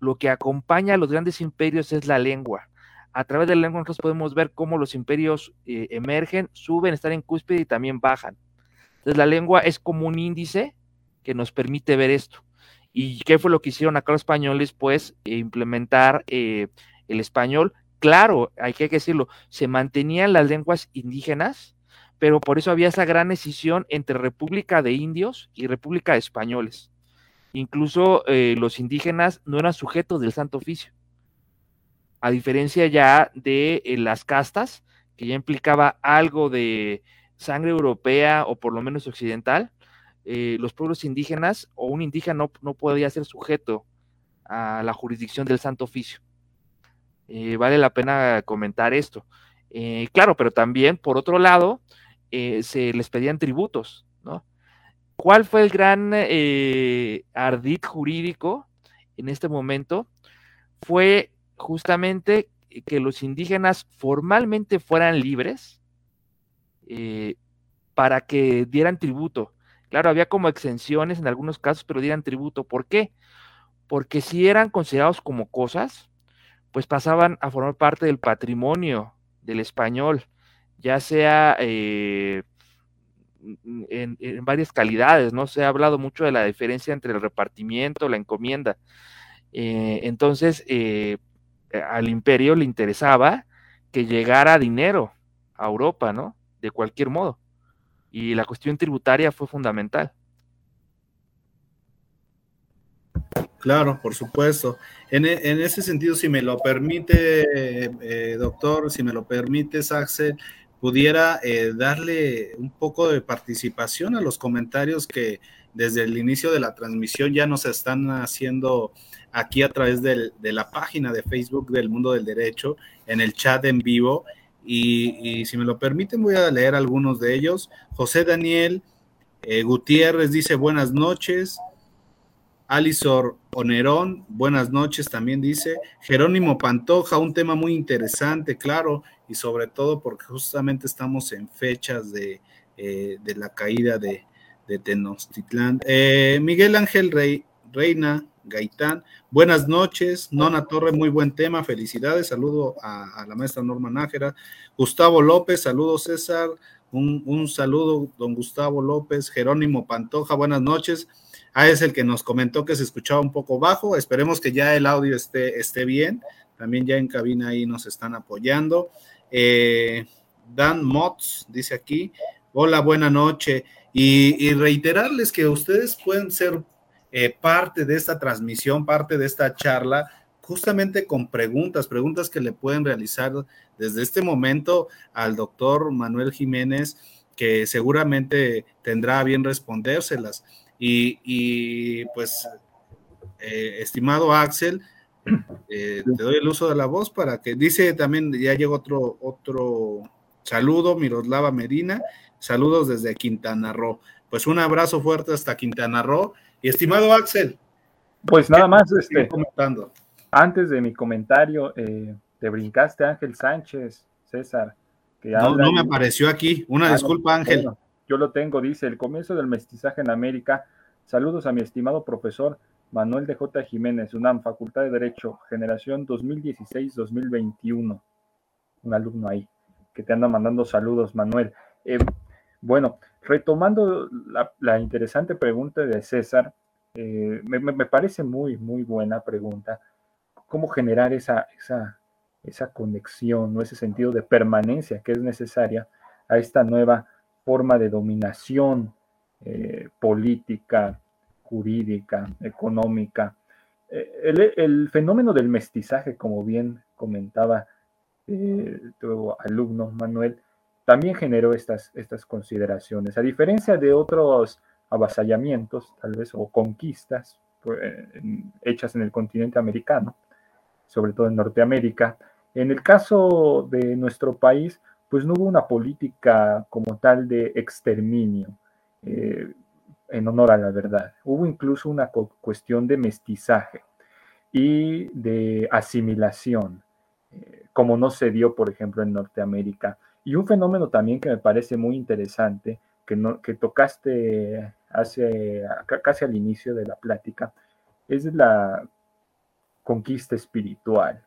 lo que acompaña a los grandes imperios es la lengua. A través de la lengua nosotros podemos ver cómo los imperios emergen, suben, están en cúspide y también bajan. Entonces la lengua es como un índice que nos permite ver esto. ¿Y qué fue lo que hicieron acá los españoles? Pues eh, implementar eh, el español. Claro, hay que decirlo, se mantenían las lenguas indígenas, pero por eso había esa gran decisión entre República de Indios y República de Españoles. Incluso eh, los indígenas no eran sujetos del Santo Oficio. A diferencia ya de las castas, que ya implicaba algo de, sangre europea o por lo menos occidental, eh, los pueblos indígenas o un indígena no, podía ser sujeto a la jurisdicción del Santo Oficio. Eh, vale la pena comentar esto. Eh, claro, pero también, por otro lado, se les pedían tributos, ¿no? ¿Cuál fue el gran ardid jurídico en este momento? Fue justamente que los indígenas formalmente fueran libres, eh, para que dieran tributo. Claro, había como exenciones en algunos casos, pero dieran tributo. ¿Por qué? Porque si eran considerados como cosas, pues pasaban a formar parte del patrimonio del español, ya sea eh, en, varias calidades, ¿no? Se ha hablado mucho de la diferencia entre el repartimiento, la encomienda. Eh, entonces, al imperio le interesaba que llegara dinero a Europa, ¿no? de cualquier modo. y la cuestión tributaria fue fundamental. Claro, por supuesto. En, e, ese sentido, si me lo permite, eh, doctor, si me lo permite, Axel, pudiera eh, darle un poco de participación a los comentarios que desde el inicio de la transmisión ya nos están haciendo aquí a través de la página de Facebook del Mundo del Derecho, en el chat en vivo. Y, si me lo permiten, voy a leer algunos de ellos. José Daniel eh, Gutiérrez dice buenas noches. Alisor Onerón, buenas noches, también dice. Jerónimo Pantoja, un tema muy interesante, claro, y sobre todo porque justamente estamos en fechas de, eh, la caída de, Tenochtitlán. Eh, Miguel Ángel Rey, Reina Gaitán, buenas noches. Nona Torre, muy buen tema, felicidades. Saludo a, la maestra Norma Nájera. Gustavo López, saludos César. Un, un saludo, don Gustavo López. Jerónimo Pantoja, buenas noches. Ah, es el que nos comentó que se escuchaba un poco bajo. Esperemos que ya el audio esté, esté bien. También ya en cabina ahí nos están apoyando. Eh, Dan Motz dice aquí, hola, buena noche. Y, reiterarles que ustedes pueden ser eh, parte de esta transmisión, parte de esta charla, justamente con preguntas, preguntas que le pueden realizar desde este momento al doctor Manuel Jiménez, que seguramente tendrá bien respondérselas. Y, pues, eh, estimado Axel, eh, te doy el uso de la voz para que dice también, ya llegó otro, otro saludo, Miroslava Medina, saludos desde Quintana Roo. Pues un abrazo fuerte hasta Quintana Roo. Y estimado Axel. Pues nada más, este, comentando. antes de mi comentario, eh, te brincaste Ángel Sánchez, César. Que no, no me apareció aquí. Una ah, disculpa, Ángel. Yo lo tengo, dice, el comienzo del mestizaje en América. Saludos a mi estimado profesor Manuel de J. Jiménez, UNAM, Facultad de Derecho, generación 2016-2021. Un alumno ahí que te anda mandando saludos, Manuel. Eh, bueno, retomando la, interesante pregunta de César, eh, me, parece muy, muy buena pregunta. ¿Cómo generar esa, esa, esa conexión o ese sentido de permanencia que es necesaria a esta nueva forma de dominación eh, política, jurídica, económica. Eh, el, fenómeno del mestizaje, como bien comentaba eh, tu alumno Manuel, también generó estas, estas consideraciones. A diferencia de otros avasallamientos, tal vez, o conquistas pues, hechas en el continente americano, sobre todo en Norteamérica, en el caso de nuestro país, pues no hubo una política como tal de exterminio, eh, en honor a la verdad. Hubo incluso una cuestión de mestizaje y de asimilación, eh, como no se dio, por ejemplo, en Norteamérica. Y un fenómeno también que me parece muy interesante, que, no, que tocaste hace, casi al inicio de la plática, es la conquista espiritual.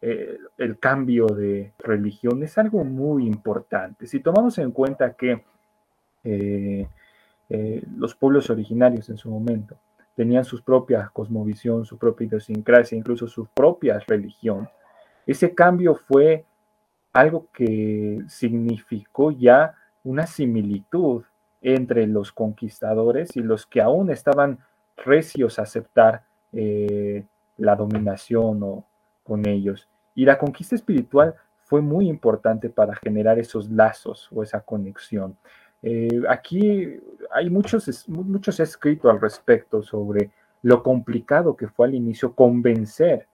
Eh, el cambio de religión es algo muy importante. Si tomamos en cuenta que eh, eh, los pueblos originarios en su momento tenían su propia cosmovisión, su propia idiosincrasia, incluso su propia religión, ese cambio fue algo que significó ya una similitud entre los conquistadores y los que aún estaban recios a aceptar la dominación o con ellos. Y la conquista espiritual fue muy importante para generar esos lazos o esa conexión. Eh, aquí hay muchos, muchos escritos al respecto sobre lo complicado que fue al inicio convencer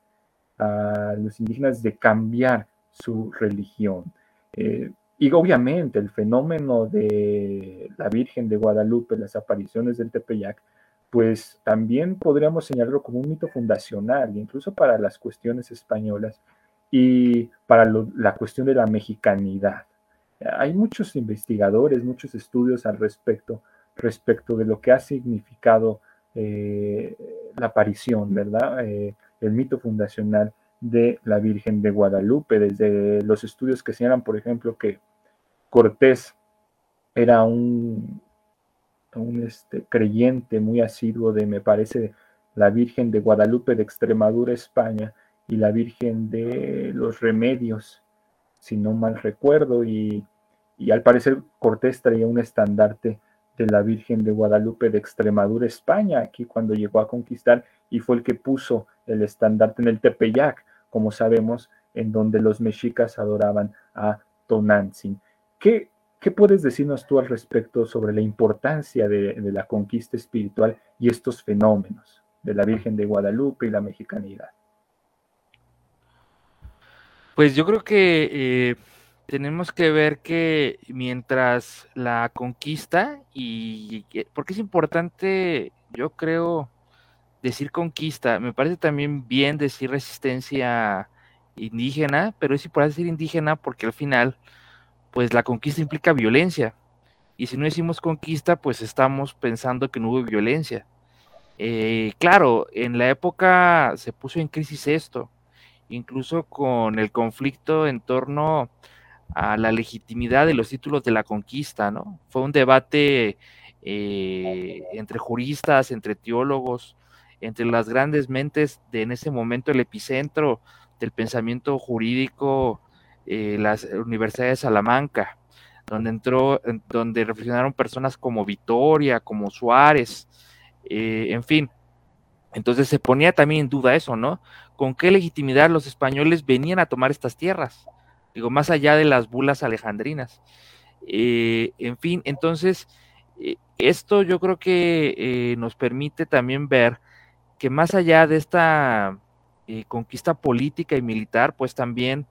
a los indígenas de cambiar su religión. Eh, y obviamente el fenómeno de la Virgen de Guadalupe, las apariciones del Tepeyac, pues también podríamos señalarlo como un mito fundacional, incluso para las cuestiones españolas y para la cuestión de la mexicanidad. Hay muchos investigadores, muchos estudios al respecto, respecto de lo que ha significado eh, la aparición, ¿verdad? Eh, el mito fundacional de la Virgen de Guadalupe, desde los estudios que señalan, por ejemplo, que Cortés era un este, creyente muy asiduo de, me parece, la Virgen de Guadalupe de Extremadura, España, y la Virgen de los Remedios, si no mal recuerdo, y y al parecer Cortés traía un estandarte de la Virgen de Guadalupe de Extremadura, España, aquí cuando llegó a conquistar y fue el que puso el estandarte en el Tepeyac, como sabemos, en donde los mexicas adoraban a Tonantzin. ¿Qué, ¿Qué puedes decirnos tú al respecto sobre la importancia de, la conquista espiritual y estos fenómenos de la Virgen de Guadalupe y la mexicanidad? Pues yo creo que eh, tenemos que ver que mientras la conquista, y porque es importante, yo creo, decir conquista, me parece también bien decir resistencia indígena, pero es importante decir indígena porque al final, pues la conquista implica violencia. Y si no decimos conquista, pues estamos pensando que no hubo violencia. Eh, claro, en la época se puso en crisis esto, incluso con el conflicto en torno a la legitimidad de los títulos de la conquista, ¿no? Fue un debate eh, entre juristas, entre teólogos, entre las grandes mentes de en ese momento el epicentro del pensamiento jurídico, eh, las universidades de Salamanca, donde entró, donde reflexionaron personas como Vitoria, como Suárez, eh, en fin. Entonces se ponía también en duda eso, ¿no? ¿Con qué legitimidad los españoles venían a tomar estas tierras? Digo, más allá de las bulas alejandrinas. Eh, en fin, entonces, eh, esto yo creo que eh, nos permite también ver que más allá de esta conquista política y militar, pues también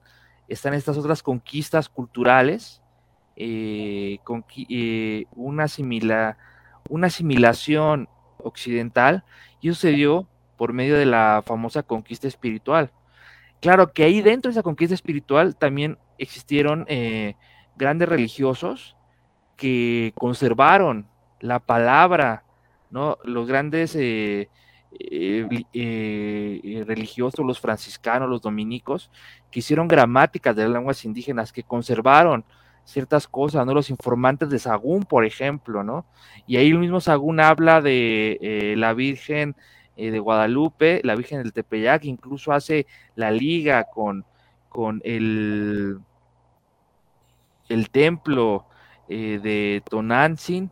están estas otras conquistas culturales, con, una, una asimilación occidental, y dio por medio de la famosa conquista espiritual. Claro que ahí dentro de esa conquista espiritual también existieron eh, grandes religiosos que conservaron la palabra, ¿no? Los grandes eh, eh, religiosos, los franciscanos, los dominicos, que hicieron gramáticas de las lenguas indígenas, que conservaron ciertas cosas, ¿no? Los informantes de Sagún, por ejemplo, ¿no? Y ahí el mismo Sagún habla de la Virgen eh, de Guadalupe, la Virgen del Tepeyac, incluso hace la liga con, con el, el templo eh, de Tonantzin.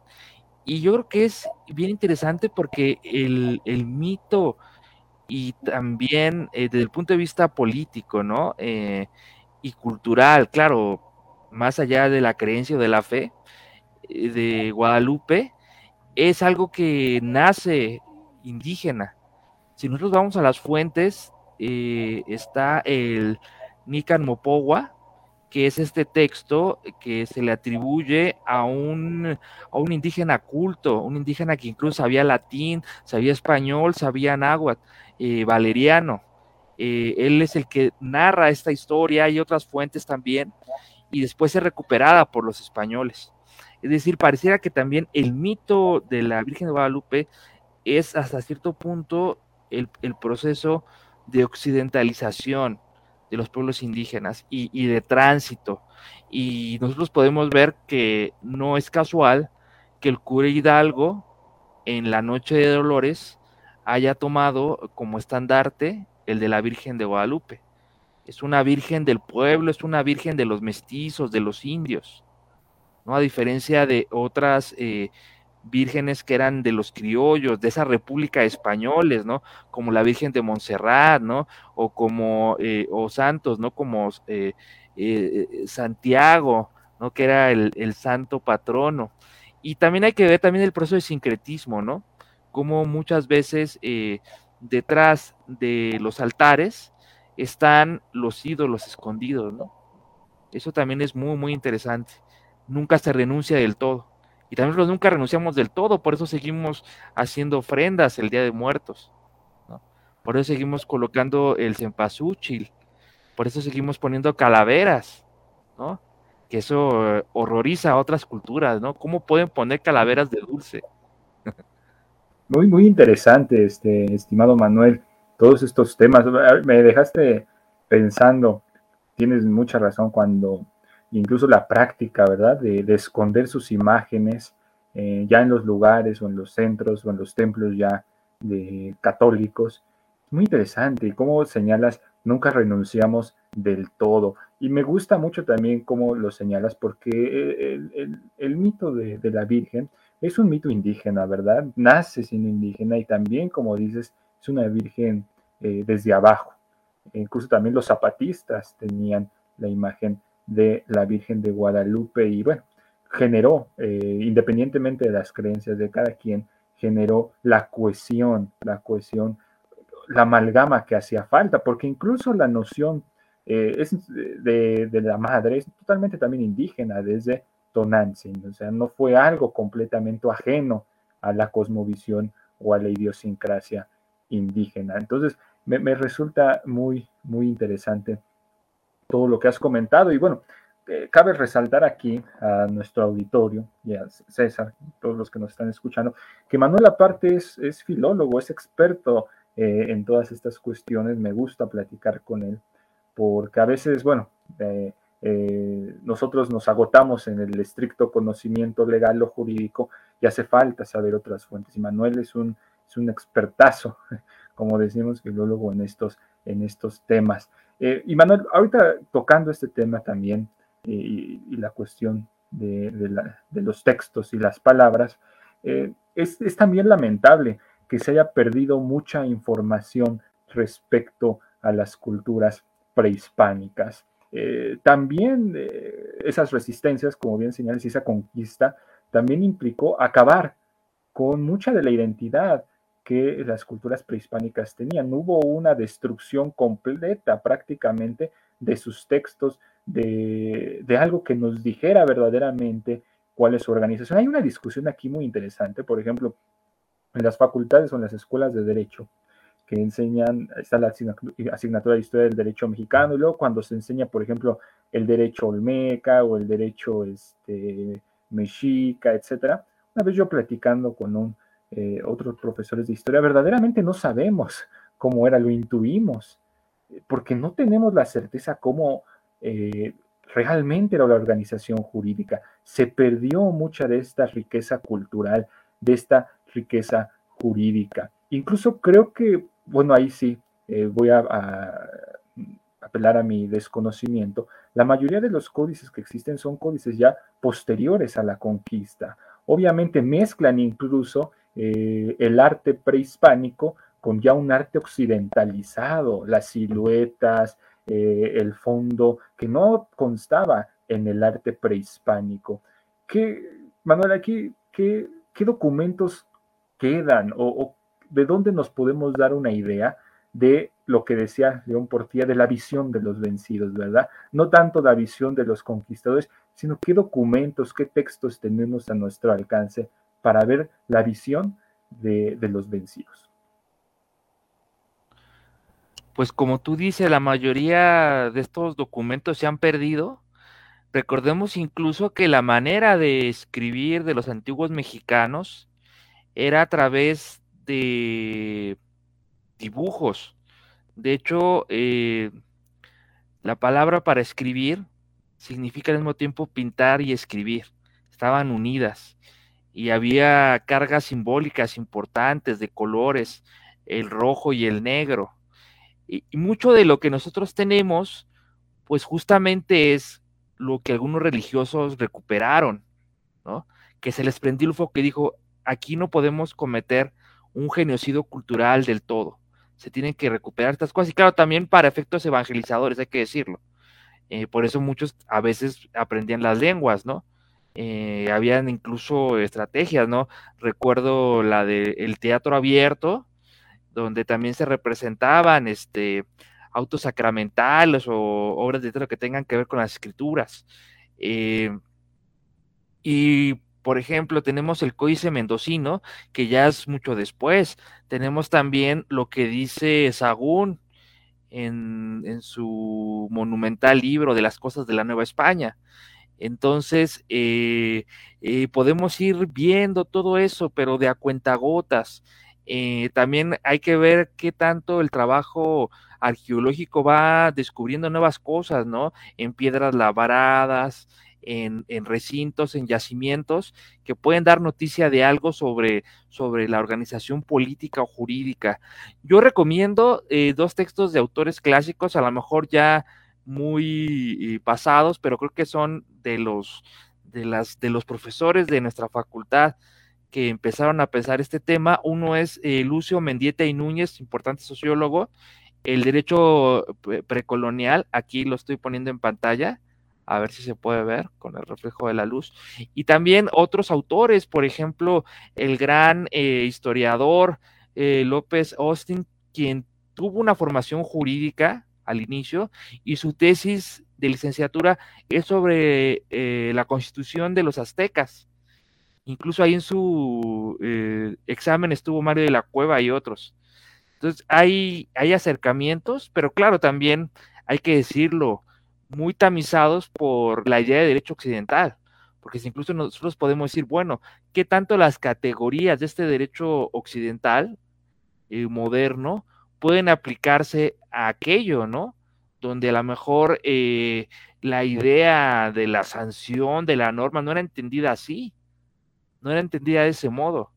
Y yo creo que es bien interesante porque el, mito y también eh, desde el punto de vista político, ¿no? y cultural, claro, más allá de la creencia o de la fe de Guadalupe, es algo que nace indígena. Si nosotros vamos a las fuentes, eh, está el Nican Mopowa, que es este texto que se le atribuye a un, a un indígena culto, un indígena que incluso sabía latín, sabía español, sabía náhuatl, eh, valeriano. Eh, él es el que narra esta historia, hay otras fuentes también, y después es recuperada por los españoles. Es decir, pareciera que también el mito de la Virgen de Guadalupe es hasta cierto punto el, proceso de occidentalización de los pueblos indígenas y, de tránsito. Y nosotros podemos ver que no es casual que el cura Hidalgo en la noche de Dolores haya tomado como estandarte el de la Virgen de Guadalupe. Es una virgen del pueblo, es una virgen de los mestizos, de los indios, ¿no? A diferencia de otras eh, vírgenes que eran de los criollos, de esa república españoles, ¿no? Como la Virgen de Montserrat, ¿no? O como, eh, o santos, ¿no? Como eh, eh, Santiago, ¿no? Que era el, santo patrono. Y también hay que ver también el proceso de sincretismo, ¿no? Como muchas veces detrás de los altares están los ídolos escondidos, ¿no? Eso también es muy, muy interesante. Nunca se renuncia del todo. Y también nunca renunciamos del todo, por eso seguimos haciendo ofrendas el Día de Muertos. Por eso seguimos colocando el cempasúchil. Por eso seguimos poniendo calaveras, ¿no? Que eso eh, horroriza a otras culturas, ¿no? ¿Cómo pueden poner calaveras de dulce? (laughs) Muy, muy interesante, este, estimado Manuel, todos estos temas. Me dejaste pensando, tienes mucha razón cuando incluso la práctica, ¿verdad? De, esconder sus imágenes eh, ya en los lugares o en los centros o en los templos ya de católicos. Muy interesante. Y como señalas, nunca renunciamos del todo. Y me gusta mucho también cómo lo señalas, porque el, mito de, la Virgen es un mito indígena, ¿verdad? Nace siendo indígena y también, como dices, es una Virgen eh, desde abajo. Incluso también los zapatistas tenían la imagen de la Virgen de Guadalupe y bueno, generó, eh, independientemente de las creencias de cada quien, generó la cohesión, la cohesión, la amalgama que hacía falta, porque incluso la noción eh, es de, la madre es totalmente también indígena desde Tonantzin, o sea, no fue algo completamente ajeno a la cosmovisión o a la idiosincrasia indígena. Entonces, me, me resulta muy, muy interesante todo lo que has comentado y bueno, eh, cabe resaltar aquí a nuestro auditorio y a César, todos los que nos están escuchando, que Manuel aparte es, es filólogo, es experto eh, en todas estas cuestiones, me gusta platicar con él, porque a veces, bueno, eh, nosotros nos agotamos en el estricto conocimiento legal o jurídico y hace falta saber otras fuentes. Y Manuel es un, es un expertazo, (laughs) como decimos, filólogo en estos, en estos temas. Y Manuel, ahorita tocando este tema también, y, la cuestión de, los textos y las palabras, eh, es, también lamentable que se haya perdido mucha información respecto a las culturas prehispánicas. Eh, también eh, esas resistencias, como bien señalas, y esa conquista, también implicó acabar con mucha de la identidad que las culturas prehispánicas tenían. Hubo una destrucción completa prácticamente de sus textos, de, algo que nos dijera verdaderamente cuál es su organización. Hay una discusión aquí muy interesante, por ejemplo, en las facultades o en las escuelas de derecho, que enseñan, está la asignatura de historia del derecho mexicano, y luego cuando se enseña, por ejemplo, el derecho olmeca o el derecho este, mexica, etcétera. Una vez yo platicando con un, eh, otros profesores de historia, verdaderamente no sabemos cómo era, lo intuimos, porque no tenemos la certeza cómo eh, realmente era la organización jurídica. Se perdió mucha de esta riqueza cultural, de esta riqueza jurídica. Incluso creo que, bueno, ahí sí eh, voy a, apelar a mi desconocimiento. La mayoría de los códices que existen son códices ya posteriores a la conquista. Obviamente mezclan incluso eh, el arte prehispánico con ya un arte occidentalizado, las siluetas, eh, el fondo que no constaba en el arte prehispánico. ¿Qué, Manuel, aquí, qué, documentos quedan o, de dónde nos podemos dar una idea de lo que decía León Portilla, de la visión de los vencidos, ¿verdad? No tanto la visión de los conquistadores, sino qué documentos, qué textos tenemos a nuestro alcance para ver la visión de los vencidos pues como tú dices, la mayoría de estos documentos se han perdido. Recordemos incluso que la manera de escribir de los antiguos mexicanos era a través de dibujos. De hecho, eh, la palabra para escribir significa al mismo tiempo pintar y escribir. Estaban unidas y había cargas simbólicas importantes de colores, el rojo y el negro. Y, mucho de lo que nosotros tenemos, pues justamente es lo que algunos religiosos recuperaron, ¿no? Que se les prendió el foco y dijo, aquí no podemos cometer un genocidio cultural del todo. Se tienen que recuperar estas cosas. Y claro, también para efectos evangelizadores, hay que decirlo. Eh, por eso muchos a veces aprendían las lenguas, ¿no? Eh, habían incluso estrategias, ¿no? Recuerdo la del teatro abierto, donde también se representaban este, autos sacramentales o obras de teatro que tengan que ver con las escrituras. Eh, y, por ejemplo, tenemos el Códice Mendocino, que ya es mucho después. Tenemos también lo que dice Sagún en, su monumental libro de las cosas de la Nueva España. Entonces, eh, eh, podemos ir viendo todo eso, pero de a cuentagotas. Eh, también hay que ver qué tanto el trabajo arqueológico va descubriendo nuevas cosas, ¿no? En piedras labradas, en, recintos, en yacimientos, que pueden dar noticia de algo sobre, sobre la organización política o jurídica. Yo recomiendo eh, dos textos de autores clásicos, a lo mejor ya muy pasados, pero creo que son de los, de, las, de los profesores de nuestra facultad que empezaron a pensar este tema. Uno es eh, Lucio Mendieta y Núñez, importante sociólogo, el derecho precolonial, aquí lo estoy poniendo en pantalla, a ver si se puede ver con el reflejo de la luz. Y también otros autores, por ejemplo, el gran eh, historiador eh, López Austin, quien tuvo una formación jurídica al inicio y su tesis de licenciatura es sobre eh, la constitución de los aztecas. Incluso ahí en su examen estuvo Mario de la Cueva y otros. Entonces hay, hay acercamientos, pero claro, también hay que decirlo, muy tamizados por la idea de derecho occidental, porque incluso nosotros podemos decir, bueno, ¿qué tanto las categorías de este derecho occidental eh, moderno pueden aplicarse a aquello, ¿no? Donde a lo mejor eh, la idea de la sanción, de la norma, no era entendida así, no era entendida de ese modo.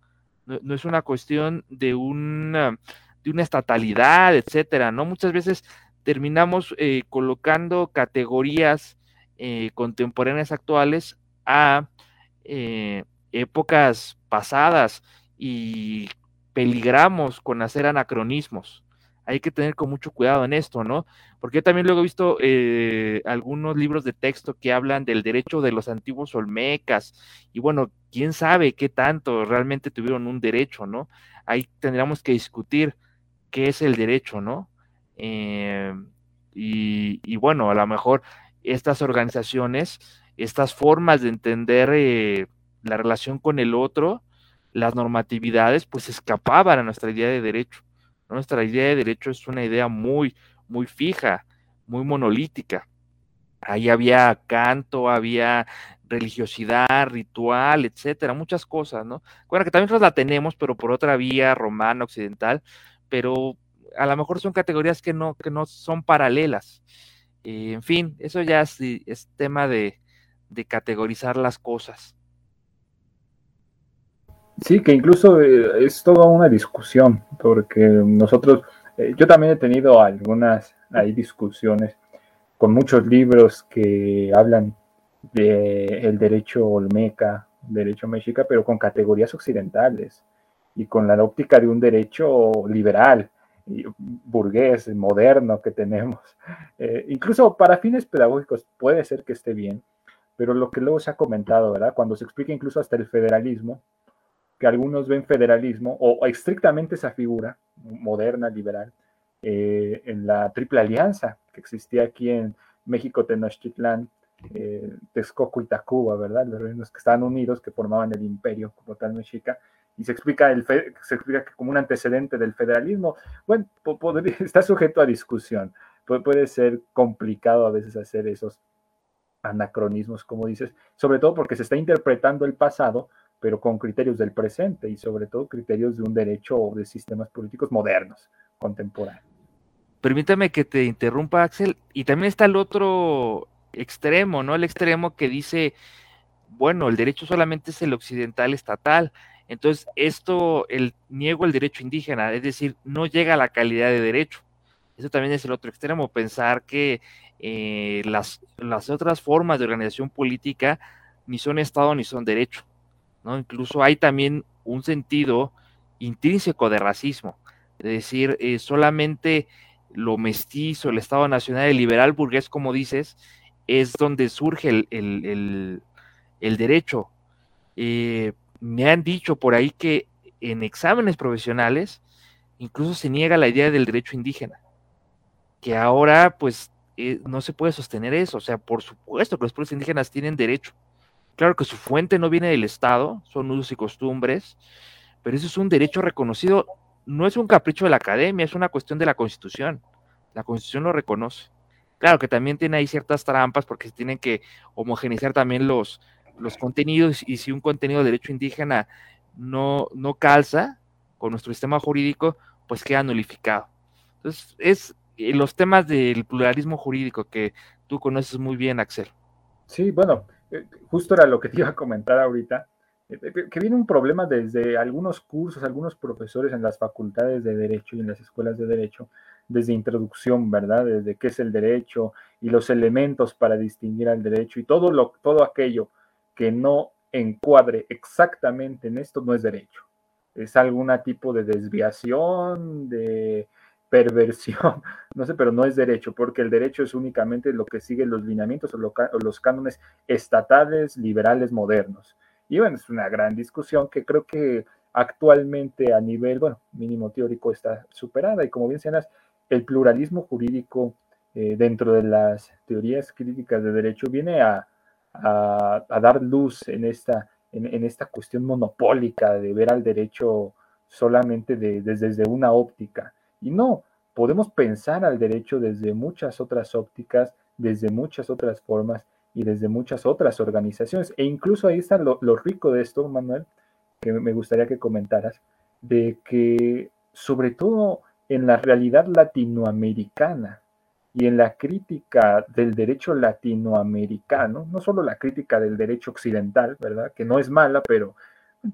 no es una cuestión de una de una estatalidad, etcétera, ¿no? Muchas veces terminamos eh, colocando categorías eh, contemporáneas actuales a eh, épocas pasadas y peligramos con hacer anacronismos. Hay que tener con mucho cuidado en esto, ¿no? Porque yo también luego he visto algunos libros de texto que hablan del derecho de los antiguos olmecas y bueno, quién sabe qué tanto realmente tuvieron un derecho, ¿no? Ahí tendríamos que discutir qué es el derecho, ¿no? Eh, y, bueno, a lo mejor estas organizaciones, estas formas de entender eh, la relación con el otro, las normatividades, pues escapaban a nuestra idea de derecho. Nuestra idea de derecho es una idea muy, muy fija, muy monolítica. Ahí había canto, había religiosidad, ritual, etcétera, muchas cosas, ¿no? Bueno, que también nosotros la tenemos, pero por otra vía romana, occidental, pero a lo mejor son categorías que no, que no son paralelas. Eh, en fin, eso ya es, es tema de, categorizar las cosas. Sí, que incluso eh, es toda una discusión, porque nosotros, eh, yo también he tenido algunas hay discusiones con muchos libros que hablan el derecho olmeca, derecho mexica, pero con categorías occidentales y con la óptica de un derecho liberal, burgués, moderno que tenemos. (laughs) Eh, incluso para fines pedagógicos puede ser que esté bien, pero lo que luego se ha comentado, ¿verdad? Cuando se explica incluso hasta el federalismo, que algunos ven federalismo o, estrictamente esa figura moderna, liberal, eh, en la triple alianza que existía aquí en México, Tenochtitlán, eh, Texcoco y Tacuba, ¿verdad? Los reinos que estaban unidos, que formaban el imperio como tal mexica, y se explica, el se explica como un antecedente del federalismo. Bueno, (laughs) está sujeto a discusión. puede ser complicado a veces hacer esos anacronismos, como dices, sobre todo porque se está interpretando el pasado, pero con criterios del presente y sobre todo criterios de un derecho o de sistemas políticos modernos, contemporáneos. Permítame que te interrumpa, Axel, y también está el otro extremo, ¿no? El extremo que dice, bueno, el derecho solamente es el occidental estatal, entonces, esto, el niego el derecho indígena, es decir, no llega a la calidad de derecho. Eso también es el otro extremo, pensar que eh, las, las, otras formas de organización política ni son Estado ni son derecho. ¿No? Incluso hay también un sentido intrínseco de racismo, es decir, eh, solamente lo mestizo, el Estado nacional, el liberal burgués, como dices, es donde surge el, derecho. Eh, me han dicho por ahí que en exámenes profesionales incluso se niega la idea del derecho indígena, que ahora pues eh, no se puede sostener eso, o sea, por supuesto que los pueblos indígenas tienen derecho. Claro que su fuente no viene del Estado, son usos y costumbres, pero eso es un derecho reconocido, no es un capricho de la academia, es una cuestión de la Constitución. La Constitución lo reconoce. Claro que también tiene ahí ciertas trampas porque se tienen que homogeneizar también los, los contenidos y si un contenido de derecho indígena no, no calza con nuestro sistema jurídico, pues queda nulificado. Entonces, es eh, los temas del pluralismo jurídico que tú conoces muy bien, Axel. Sí, bueno, justo era lo que te iba a comentar ahorita. que viene un problema desde algunos cursos, algunos profesores en las facultades de Derecho y en las escuelas de Derecho, desde introducción, ¿verdad? Desde qué es el derecho y los elementos para distinguir al derecho y todo, lo, todo aquello que no encuadre exactamente en esto no es derecho. Es algún tipo de desviación, de perversión, (laughs) no sé, pero no es derecho, porque el derecho es únicamente lo que sigue los lineamientos o, los cánones estatales, liberales, modernos. Y bueno, es una gran discusión que creo que actualmente a nivel, bueno, mínimo teórico está superada. Y como bien señalas, el pluralismo jurídico eh, dentro de las teorías críticas de derecho viene a, dar luz en esta, en, esta cuestión monopólica de ver al derecho solamente desde una óptica. Y no, podemos pensar al derecho desde muchas otras ópticas, desde muchas otras formas y desde muchas otras organizaciones. E incluso ahí está lo, rico de esto, Manuel, que me gustaría que comentaras, de que sobre todo en la realidad latinoamericana y en la crítica del derecho latinoamericano, no solo la crítica del derecho occidental, ¿verdad? Que no es mala, pero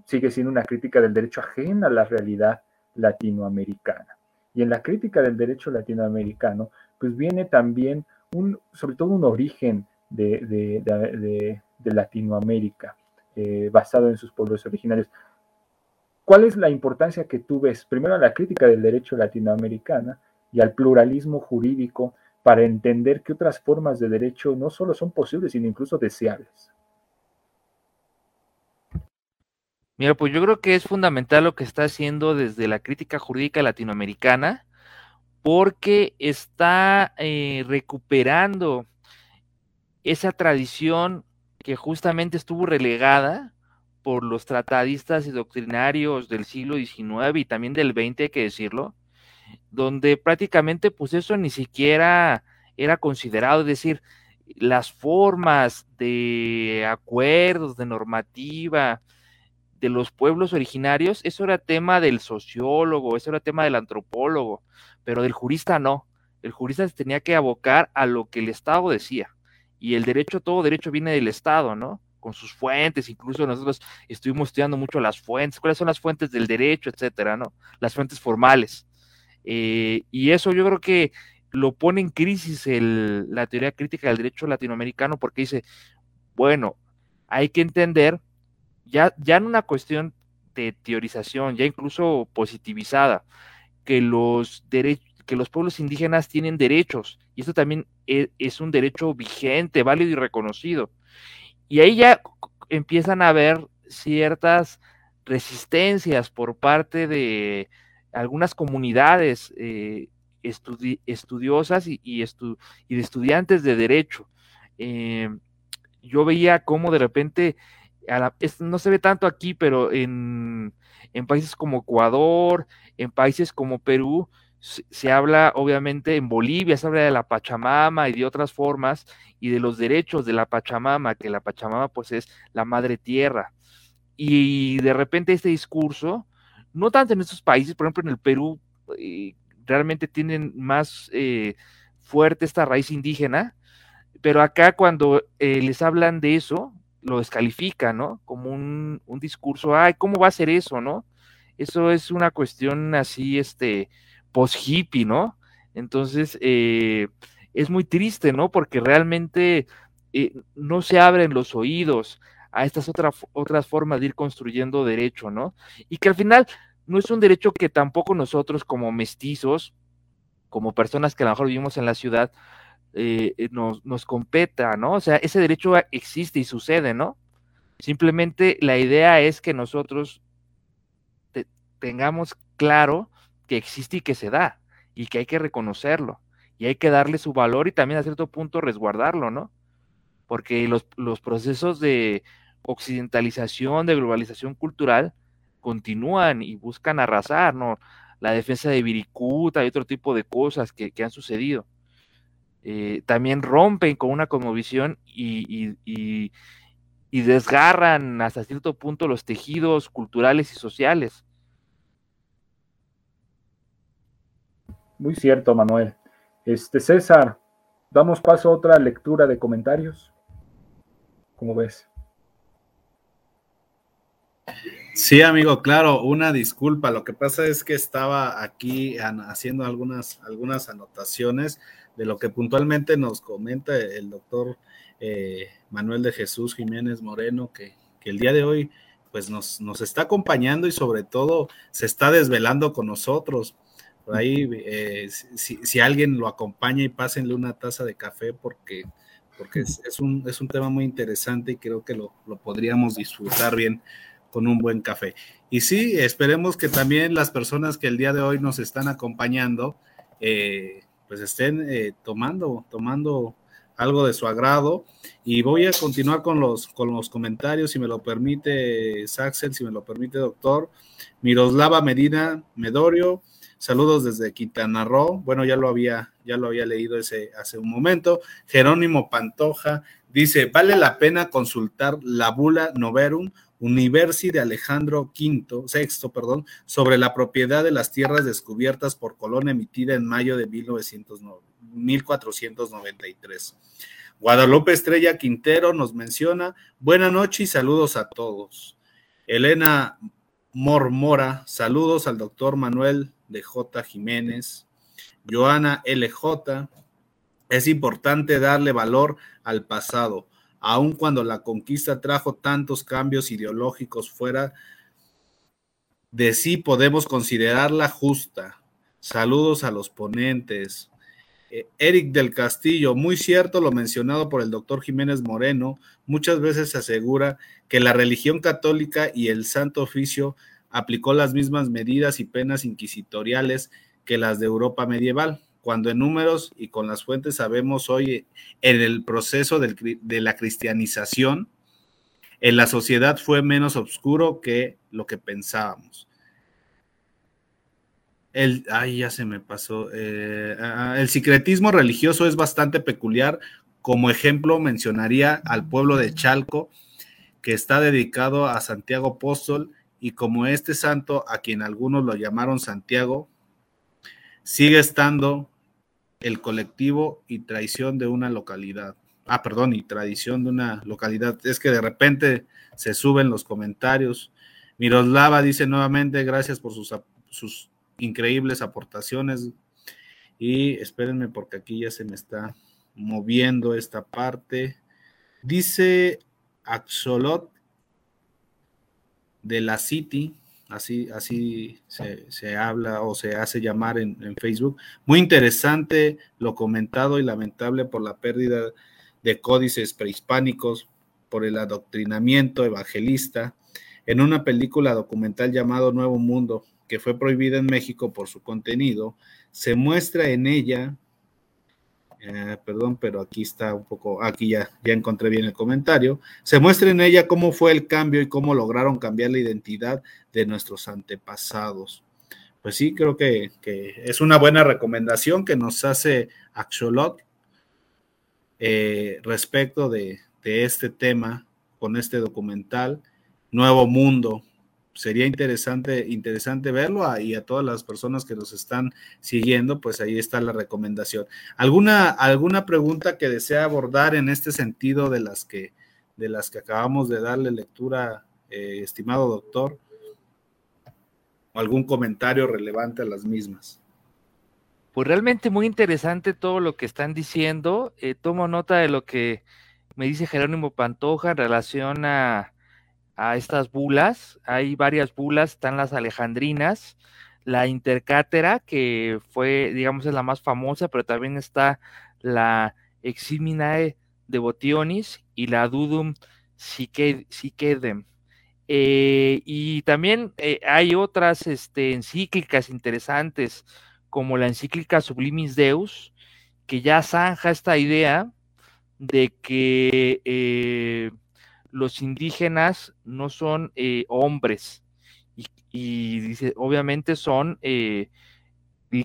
sigue siendo una crítica del derecho ajena a la realidad latinoamericana. Y en la crítica del derecho latinoamericano, pues viene también un, sobre todo un origen de, Latinoamérica, eh, basado en sus pueblos originarios. ¿Cuál es la importancia que tú ves, primero a la crítica del derecho latinoamericana y al pluralismo jurídico para entender que otras formas de derecho no solo son posibles, sino incluso deseables? Mira, pues yo creo que es fundamental lo que está haciendo desde la crítica jurídica latinoamericana, porque está eh, recuperando esa tradición que justamente estuvo relegada por los tratadistas y doctrinarios del siglo XIX y también del XX, hay que decirlo, donde prácticamente pues eso ni siquiera era considerado, es decir, las formas de acuerdos, de normativa de los pueblos originarios, eso era tema del sociólogo, eso era tema del antropólogo, pero del jurista no. El jurista se tenía que abocar a lo que el Estado decía. Y el derecho, todo derecho viene del Estado, ¿no? con sus fuentes, incluso nosotros estuvimos estudiando mucho las fuentes, cuáles son las fuentes del derecho, etcétera, ¿no? Las fuentes formales. Eh, y eso yo creo que lo pone en crisis la teoría crítica del derecho latinoamericano porque dice, bueno, hay que entender, ya, ya en una cuestión de teorización, ya incluso positivizada, que los que los pueblos indígenas tienen derechos, y esto también e, es un derecho vigente, válido y reconocido. Y ahí ya empiezan a haber ciertas resistencias por parte de algunas comunidades eh, estudiosas y, de estudiantes de derecho. Eh, yo veía cómo de repente, no se ve tanto aquí, pero en, en países como Ecuador, en países como Perú, se, habla obviamente en Bolivia, se habla de la Pachamama y de otras formas y de los derechos de la Pachamama, que la Pachamama pues es la madre tierra. Y de repente este discurso, no tanto en estos países, por ejemplo en el Perú, eh, realmente tienen más eh, fuerte esta raíz indígena, pero acá cuando eh, les hablan de eso, lo descalifican, ¿no? Como un, un discurso, ay, ¿cómo va a ser eso, no? Eso es una cuestión así, este, post-hippie, ¿no? Entonces, eh, es muy triste, ¿no? Porque realmente eh, no se abren los oídos a estas otras formas de ir construyendo derecho, ¿no? Y que al final no es un derecho que tampoco nosotros como mestizos, como personas que a lo mejor vivimos en la ciudad, eh, nos, nos competa, ¿no? O sea, ese derecho existe y sucede, ¿no? Simplemente la idea es que nosotros tengamos claro que existe y que se da, y que hay que reconocerlo, y hay que darle su valor y también a cierto punto resguardarlo, ¿no? Porque los, los procesos de occidentalización, de globalización cultural, continúan y buscan arrasar, ¿no? La defensa de Viricuta y otro tipo de cosas que, han sucedido. Eh, también rompen con una cosmovisión y, y, y, desgarran hasta cierto punto los tejidos culturales y sociales. Muy cierto, Manuel. Este César, damos paso a otra lectura de comentarios. ¿Cómo ves? Sí, amigo, claro, una disculpa. Lo que pasa es que estaba aquí haciendo algunas, algunas anotaciones de lo que puntualmente nos comenta el doctor eh, Manuel de Jesús Jiménez Moreno, que, el día de hoy pues nos, nos, está acompañando y sobre todo se está desvelando con nosotros. Por ahí, eh, si, alguien lo acompaña y pásenle una taza de café porque, porque es, un, es un tema muy interesante y creo que lo, lo podríamos disfrutar bien con un buen café. Y sí, esperemos que también las personas que el día de hoy nos están acompañando, eh, pues estén eh, tomando, tomando algo de su agrado. Y voy a continuar con los, con los comentarios, si me lo permite Saxel, si me lo permite doctor. Miroslava Medina Medorio, saludos desde Quintana Roo. Bueno, ya lo había, ya lo había leído ese, hace un momento. Jerónimo Pantoja dice, vale la pena consultar la bula Noverum Universi de Alejandro V, VI, perdón, sobre la propiedad de las tierras descubiertas por Colón emitida en mayo de 1493. Guadalupe Estrella Quintero nos menciona, buena noche y saludos a todos. Elena Mormora, saludos al doctor Manuel de J. Jiménez. Joana LJ, es importante darle valor al pasado aun cuando la conquista trajo tantos cambios ideológicos fuera de sí, podemos considerarla justa. Saludos a los ponentes. Eh, Eric del Castillo, muy cierto lo mencionado por el doctor Jiménez Moreno, muchas veces se asegura que la religión católica y el Santo Oficio aplicó las mismas medidas y penas inquisitoriales que las de Europa medieval cuando en números y con las fuentes sabemos hoy en el proceso de la cristianización, en la sociedad fue menos oscuro que lo que pensábamos. El, ay, ya se me pasó. Eh, ah, el secretismo religioso es bastante peculiar. Como ejemplo, mencionaría al pueblo de Chalco, que está dedicado a Santiago Apóstol, y como este santo, a quien algunos lo llamaron Santiago, sigue estando el colectivo y traición de una localidad. Ah, perdón, y tradición de una localidad. Es que de repente se suben los comentarios. Miroslava dice nuevamente, gracias por sus, sus increíbles aportaciones. Y espérenme porque aquí ya se me está moviendo esta parte. Dice Axolot de la City, así, así se, habla o se hace llamar en, Facebook. Muy interesante lo comentado y lamentable por la pérdida de códices prehispánicos, por el adoctrinamiento evangelista, en una película documental llamado Nuevo Mundo, que fue prohibida en México por su contenido, se muestra en ella eh, perdón, pero aquí está un poco, aquí ya, ya encontré bien el comentario, se muestra en ella cómo fue el cambio y cómo lograron cambiar la identidad de nuestros antepasados. Pues sí, creo que, es una buena recomendación que nos hace Axolot eh, respecto de, de este tema con este documental, Nuevo Mundo, sería interesante, interesante verlo y a todas las personas que nos están siguiendo, pues ahí está la recomendación. ¿Alguna, alguna pregunta que desea abordar en este sentido de las que, de las que acabamos de darle lectura, eh, estimado doctor? ¿Algún comentario relevante a las mismas? Pues realmente muy interesante todo lo que están diciendo. Eh, tomo nota de lo que me dice Jerónimo Pantoja en relación a a estas bulas. Hay varias bulas, están las alejandrinas, la intercátera, que fue, digamos, es la más famosa, pero también está la Eximinae Devotionis y la Dudum Siquedem. Eh, y también eh, hay otras este, encíclicas interesantes, como la encíclica Sublimis Deus, que ya zanja esta idea de que eh, los indígenas no son eh, hombres y, dice, obviamente son eh,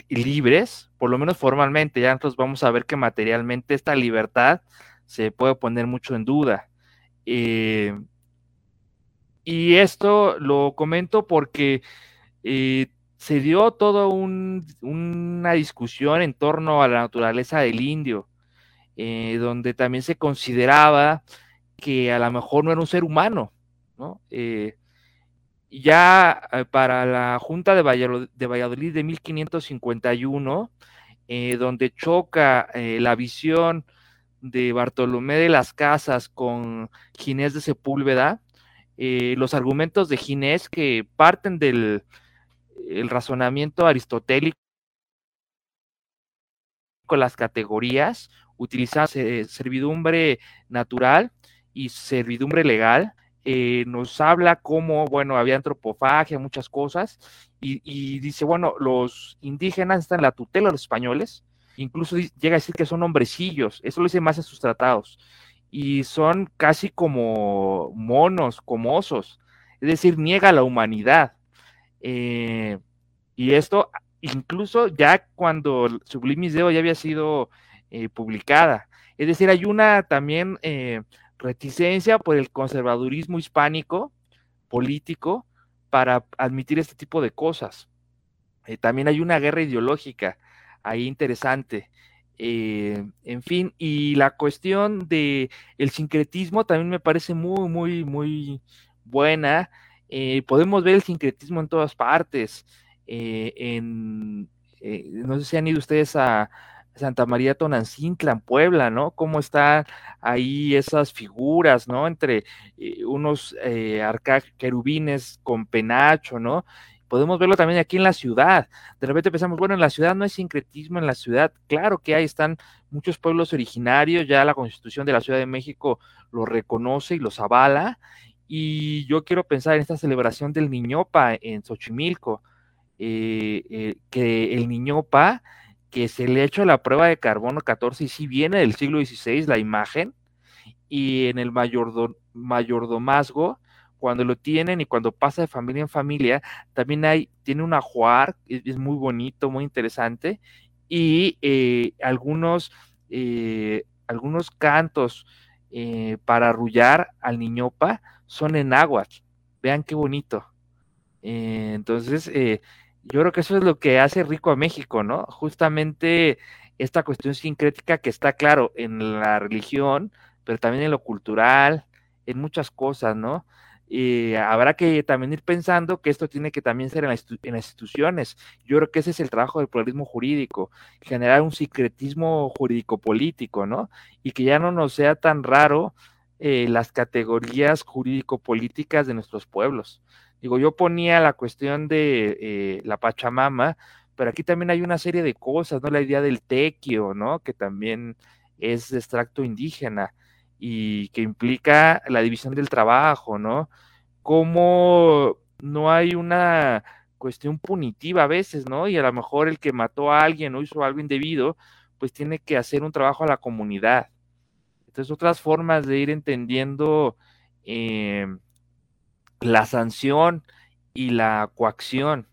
libres, por lo menos formalmente, ya entonces vamos a ver que materialmente esta libertad se puede poner mucho en duda. Eh, y esto lo comento porque se dio toda una discusión en torno a la naturaleza del indio, donde también se consideraba que a lo mejor no era un ser humano, ¿no? Eh, Ya eh, para la Junta de Valladolid de, Valladolid de 1551, eh, donde choca la visión de Bartolomé de las Casas con Ginés de Sepúlveda, los argumentos de Ginés que parten del el razonamiento aristotélico con las categorías, utilizar servidumbre natural y servidumbre legal, eh, nos habla cómo, bueno, había antropofagia, muchas cosas, y, dice, bueno, los indígenas están en la tutela de los españoles, incluso llega a decir que son hombrecillos, eso lo dice más en sus tratados, y son casi como monos, como osos, es decir, niega la humanidad. Eh, y esto incluso ya cuando Sublimis Deo ya había sido eh, publicada. Es decir, hay una también reticencia por el conservadurismo hispánico político para admitir este tipo de cosas. Eh, también hay una guerra ideológica ahí interesante. Eh, en fin, y la cuestión de el sincretismo también me parece muy, muy, muy buena. Eh, podemos ver el sincretismo en todas partes. en, no sé si han ido ustedes a, Santa María Tonancintla, en Puebla, ¿no? Cómo están ahí esas figuras, ¿no? Entre eh, unos eh, querubines con penacho, ¿no? Podemos verlo también aquí en la ciudad. De repente pensamos, bueno, en la ciudad no hay sincretismo en la ciudad. Claro que ahí están muchos pueblos originarios, ya la constitución de la Ciudad de México lo reconoce y los avala. Y yo quiero pensar en esta celebración del Niñopa en Xochimilco, eh, eh, que el Niñopa que se le ha hecho la prueba de carbono 14 y si viene del siglo XVI la imagen, y en el mayordomazgo, cuando lo tienen y cuando pasa de familia en familia, también hay, tiene un ajuar, es, muy bonito, muy interesante, y eh, algunos, eh, algunos cantos eh, para arrullar al niñopa son en agua. Vean qué bonito. entonces, yo creo que eso es lo que hace rico a México, ¿no? Justamente esta cuestión sincrética que está claro en la religión, pero también en lo cultural, en muchas cosas, ¿no? Y habrá que también ir pensando que esto tiene que también ser en, las instituciones. Yo creo que ese es el trabajo del pluralismo jurídico, generar un sincretismo jurídico-político, ¿no? Y que ya no nos sea tan raro eh, las categorías jurídico-políticas de nuestros pueblos. Digo, yo ponía la cuestión de eh, la Pachamama, pero aquí también hay una serie de cosas, ¿no? La idea del tequio, ¿no? Que también es de extracto indígena y que implica la división del trabajo, ¿no? Cómo no hay una cuestión punitiva a veces, ¿no? Y a lo mejor el que mató a alguien o hizo algo indebido, pues tiene que hacer un trabajo a la comunidad. Entonces, otras formas de ir entendiendo eh, la sanción y la coacción.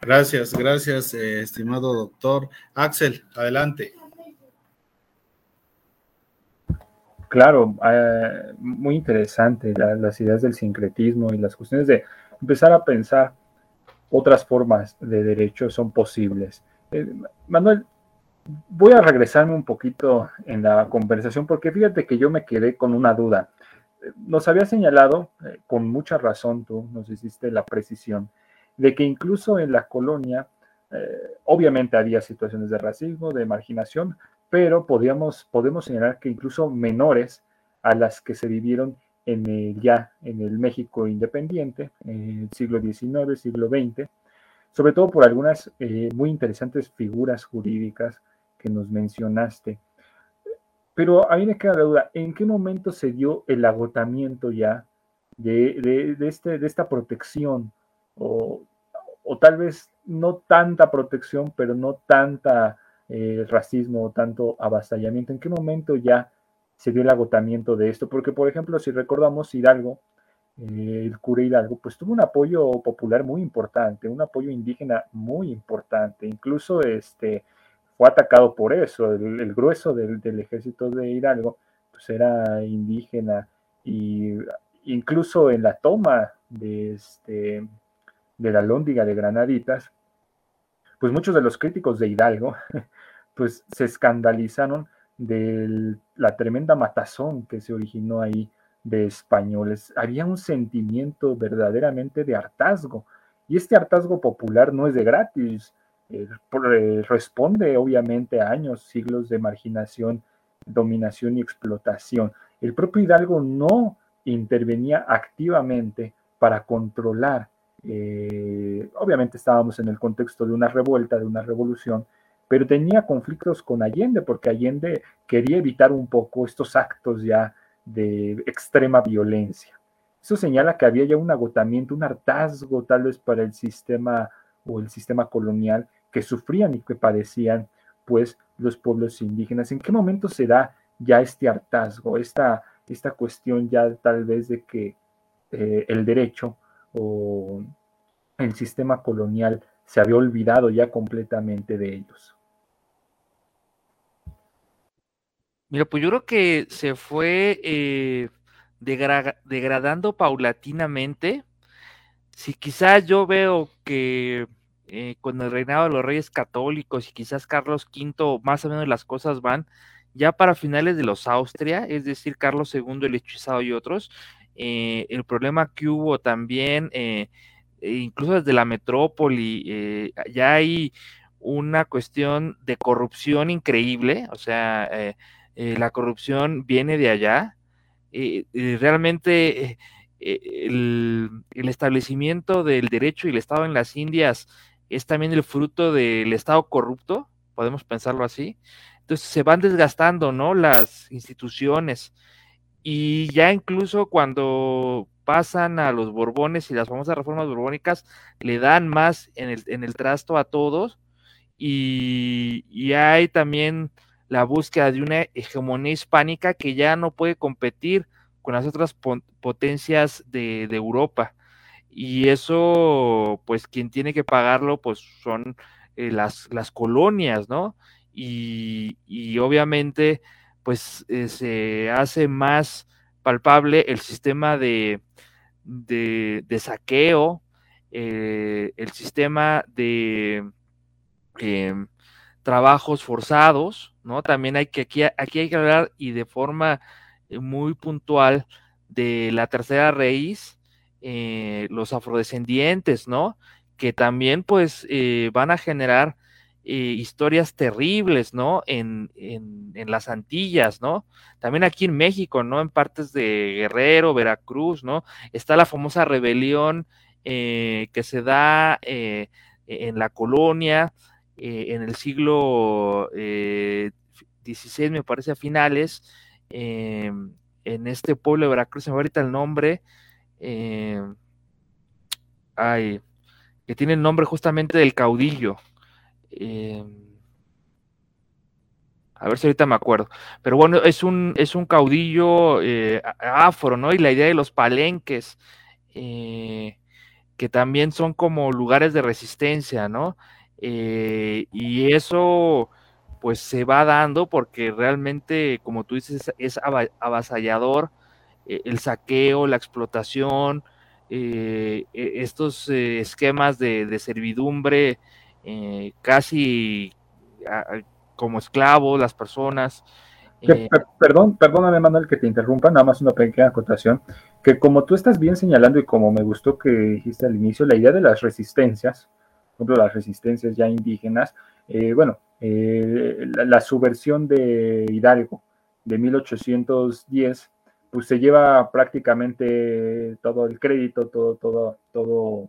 Gracias, gracias, eh, estimado doctor. Axel, adelante. Claro, eh, muy interesante las ideas del sincretismo y las cuestiones de empezar a pensar otras formas de derecho son posibles. Eh, Manuel, voy a regresarme un poquito en la conversación porque fíjate que yo me quedé con una duda. Nos había señalado, eh, con mucha razón tú nos hiciste la precisión, de que incluso en la colonia, eh, obviamente había situaciones de racismo, de marginación, pero podíamos, podemos señalar que incluso menores a las que se vivieron en el, ya en el México independiente, en el siglo XIX, siglo XX, sobre todo por algunas eh, muy interesantes figuras jurídicas que nos mencionaste. Pero a mí me queda la duda, ¿en qué momento se dio el agotamiento ya de, este, de esta protección? O, tal vez no tanta protección, pero no tanta eh, racismo o tanto avasallamiento. ¿En qué momento ya se dio el agotamiento de esto? Porque, por ejemplo, si recordamos Hidalgo, eh, el cura Hidalgo, pues tuvo un apoyo popular muy importante, un apoyo indígena muy importante. Incluso este, fue atacado por eso. El, grueso del, ejército de Hidalgo pues era indígena y incluso en la toma de, este, de la lóndiga de Granaditas, pues muchos de los críticos de Hidalgo (laughs) pues se escandalizaron de la tremenda matazón que se originó ahí de españoles. Había un sentimiento verdaderamente de hartazgo. Y este hartazgo popular no es de gratis, responde obviamente a años, siglos de marginación, dominación y explotación. El propio Hidalgo no intervenía activamente para controlar. Eh, obviamente estábamos en el contexto de una revuelta, de una revolución, pero tenía conflictos con Allende, porque Allende quería evitar un poco estos actos ya de extrema violencia. Eso señala que había ya un agotamiento, un hartazgo tal vez para el sistema o el sistema colonial que sufrían y que padecían pues los pueblos indígenas. ¿En qué momento se da ya este hartazgo, esta, esta cuestión ya tal vez de que eh, el derecho o el sistema colonial se había olvidado ya completamente de ellos? Mira, pues yo creo que se fue eh, degradando paulatinamente. Si quizás yo veo que eh, con el reinado de los reyes católicos y quizás Carlos V, más o menos las cosas van ya para finales de los Austria, es decir, Carlos II el hechizado y otros, eh, el problema que hubo también, e incluso desde la metrópoli, ya hay una cuestión de corrupción increíble, o sea, eh, la corrupción viene de allá. Eh, realmente eh, el, establecimiento del derecho y el Estado en las Indias es también el fruto del Estado corrupto, podemos pensarlo así. Entonces se van desgastando, ¿no? Las instituciones. Y ya incluso cuando pasan a los Borbones y las famosas reformas borbónicas, le dan más en el, en el trasto a todos. Y, y hay también la búsqueda de una hegemonía hispánica que ya no puede competir con las otras potencias de, Europa. Y eso, pues quien tiene que pagarlo, pues son eh, las, las, colonias, ¿no? Y, obviamente, pues eh, se hace más palpable el sistema de, de, saqueo, eh, el sistema de em, trabajos forzados, ¿no? También hay que, aquí, aquí hay que hablar y de forma muy puntual de la tercera raíz, eh, los afrodescendientes, ¿no? Que también pues eh, van a generar historias terribles, ¿no? En, en, en, las Antillas, ¿no? También aquí en México, ¿no? En partes de Guerrero, Veracruz, ¿no? Está la famosa rebelión que se da en la colonia, eh, en el siglo XVI, eh, me parece a finales, en este pueblo de Veracruz, me ahorita el nombre, em, ay, que tiene el nombre justamente del caudillo. Em, a ver si ahorita me acuerdo. Pero bueno, es un, es un caudillo eh, afro, ¿no? Y la idea de los palenques, que también son como lugares de resistencia, ¿no? Eh, y eso pues se va dando porque realmente, como tú dices, es avasallador eh, el saqueo, la explotación, eh, e, estos esquemas de, servidumbre casi como esclavos, las personas. perdón, perdóname Manuel que te interrumpa, nada más una pequeña acotación, que como tú estás bien señalando y como me gustó que dijiste al inicio, la idea de las resistencias, ejemplo, las resistencias ya indígenas. Eh, bueno, eh, la, subversión de Hidalgo de 1810, pues se lleva prácticamente todo el crédito, todo, todo, todo,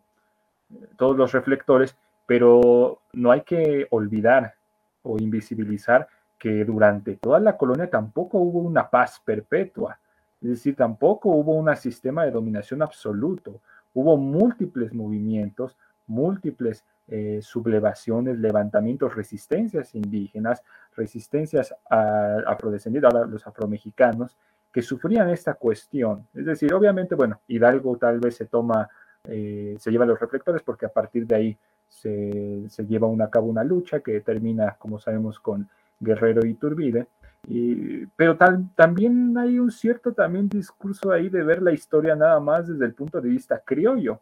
todos los reflectores, pero no hay que olvidar o invisibilizar que durante toda la colonia tampoco hubo una paz perpetua, es decir, tampoco hubo un sistema de dominación absoluto, hubo múltiples movimientos, múltiples eh, sublevaciones, levantamientos, resistencias indígenas, resistencias afrodescendientes, a los afromexicanos, que sufrían esta cuestión. Es decir, obviamente, bueno, Hidalgo tal vez se toma, eh, se lleva los reflectores porque a partir de ahí se, lleva a cabo una lucha que termina, como sabemos, con Guerrero y Turbide. Y, pero tal, también hay un cierto también discurso ahí de ver la historia nada más desde el punto de vista criollo,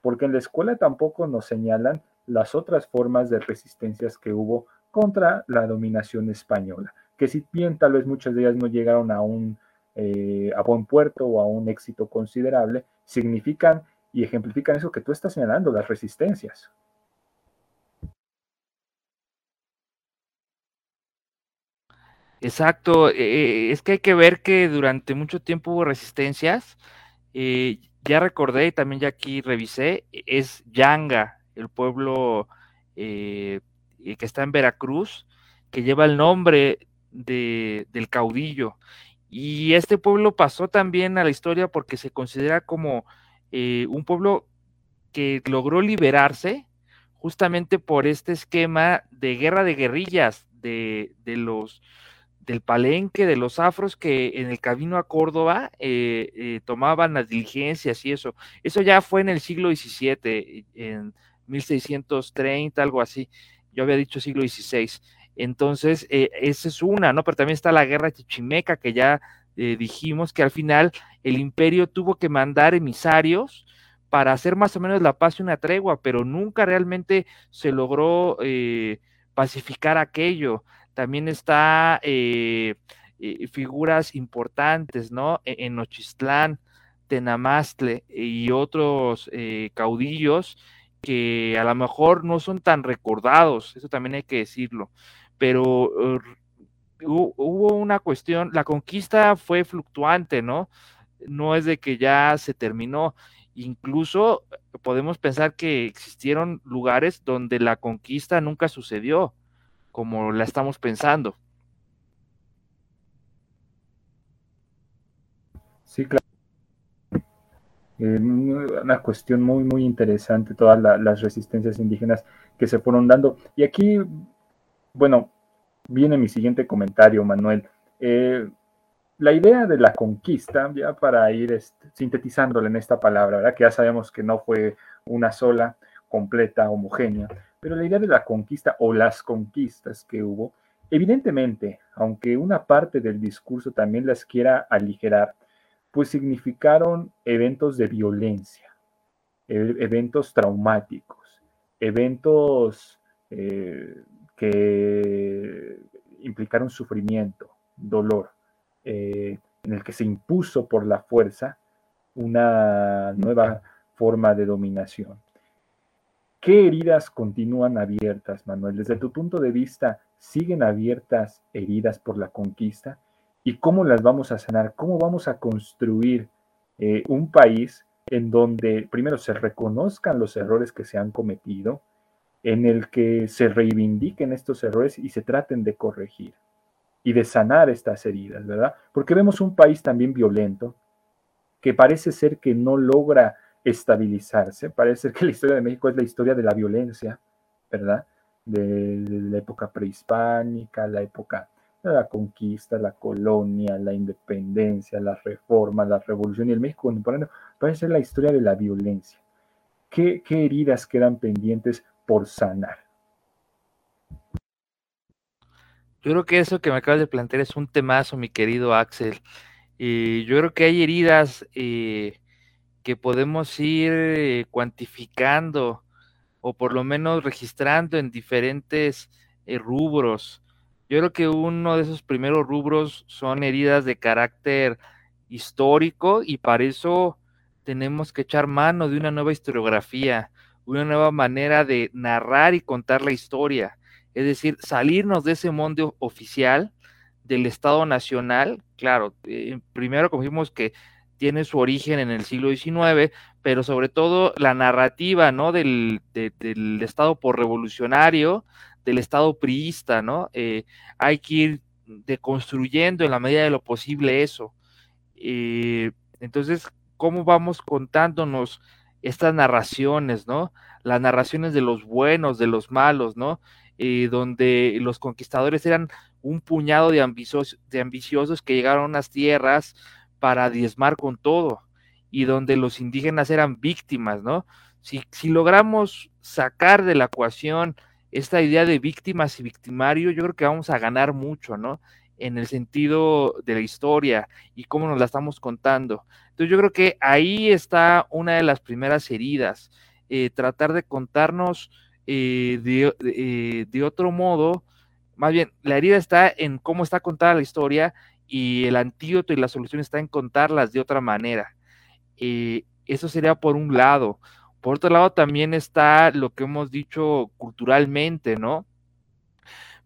porque en la escuela tampoco nos señalan las otras formas de resistencias que hubo contra la dominación española, que si bien tal vez muchas de ellas no llegaron a un eh, a buen puerto o a un éxito considerable, significan y ejemplifican eso que tú estás señalando, las resistencias. Exacto, eh, es que hay que ver que durante mucho tiempo hubo resistencias. Eh, ya recordé y también ya aquí revisé, es Yanga, el pueblo eh, que está en Veracruz, que lleva el nombre de, del caudillo. Y este pueblo pasó también a la historia porque se considera como un pueblo que logró liberarse justamente por este esquema de guerra de guerrillas de, de los del palenque de los afros que en el camino a Córdoba eh, eh, tomaban las diligencias y eso. Eso ya fue en el siglo XVII, en 1630, algo así. Yo había dicho siglo XVI. Entonces, eh, esa es una, ¿no? Pero también está la guerra chichimeca, que ya dijimos que al final el imperio tuvo que mandar emisarios para hacer más o menos la paz y una tregua, pero nunca realmente se logró pacificar aquello también está eh, eh, figuras importantes, ¿no? En Nochistlán, Tenamastle y otros eh, caudillos que a lo mejor no son tan recordados, eso también hay que decirlo, pero hubo una cuestión, la conquista fue fluctuante, ¿no? No es de que ya se terminó, incluso podemos pensar que existieron lugares donde la conquista nunca sucedió, como la estamos pensando. Sí, claro. Eh, una cuestión muy, muy interesante, todas las resistencias indígenas que se fueron dando. Y aquí, bueno, viene mi siguiente comentario, Manuel. Eh, la idea de la conquista, ya para ir este, sintetizándola en esta palabra, ¿verdad? que ya sabemos que no fue una sola, completa, homogénea, pero la idea de la conquista o las conquistas que hubo, evidentemente, aunque una parte del discurso también las quiera aligerar, pues significaron eventos de violencia, e-, eventos traumáticos, eventos eh, que implicaron sufrimiento, dolor, eh, en el que se impuso por la fuerza una nueva forma de dominación. ¿Qué heridas continúan abiertas, Manuel? Desde tu punto de vista, ¿siguen abiertas heridas por la conquista? ¿Y cómo las vamos a sanar? ¿Cómo vamos a construir eh, un país en donde primero se reconozcan los errores que se han cometido, en el que se reivindiquen estos errores y se traten de corregir y de sanar estas heridas, ¿verdad? Porque vemos un país también violento que parece ser que no logra estabilizarse. Parece que la historia de México es la historia de la violencia, ¿verdad? De, la época prehispánica, la época de la conquista, la colonia, la independencia, la reforma, la revolución y el México contemporáneo parece ser la historia de la violencia. ¿Qué, qué heridas quedan pendientes por sanar? Yo creo que eso que me acabas de plantear es un temazo, mi querido Axel. Y yo creo que hay heridas eh, que podemos ir eh, cuantificando o por lo menos registrando en diferentes eh, rubros. Yo creo que uno de esos primeros rubros son heridas de carácter histórico y para eso tenemos que echar mano de una nueva historiografía, una nueva manera de narrar y contar la historia. Es decir, salirnos de ese mundo oficial del Estado Nacional. Claro, eh, primero como dijimos que tiene su origen en el siglo XIX, pero sobre todo la narrativa, ¿no? Del, Estado por revolucionario, del Estado priista, ¿no? Eh, hay que ir deconstruyendo en la medida de lo posible eso. Eh, entonces, ¿cómo vamos contándonos estas narraciones, ¿no? Las narraciones de los buenos, de los malos, ¿no? Eh, donde los conquistadores eran un puñado de, ambiciosos, de ambiciosos que llegaron a unas tierras, para diezmar con todo y donde los indígenas eran víctimas, ¿no? Si, si logramos sacar de la ecuación esta idea de víctimas y victimario, yo creo que vamos a ganar mucho, ¿no? En el sentido de la historia y cómo nos la estamos contando. Entonces yo creo que ahí está una de las primeras heridas, eh, tratar de contarnos eh, de, eh, de otro modo, más bien, la herida está en cómo está contada la historia y el antídoto y la solución está en contarlas de otra manera. Eso sería por un lado. Por otro lado, también está lo que hemos dicho culturalmente, ¿no?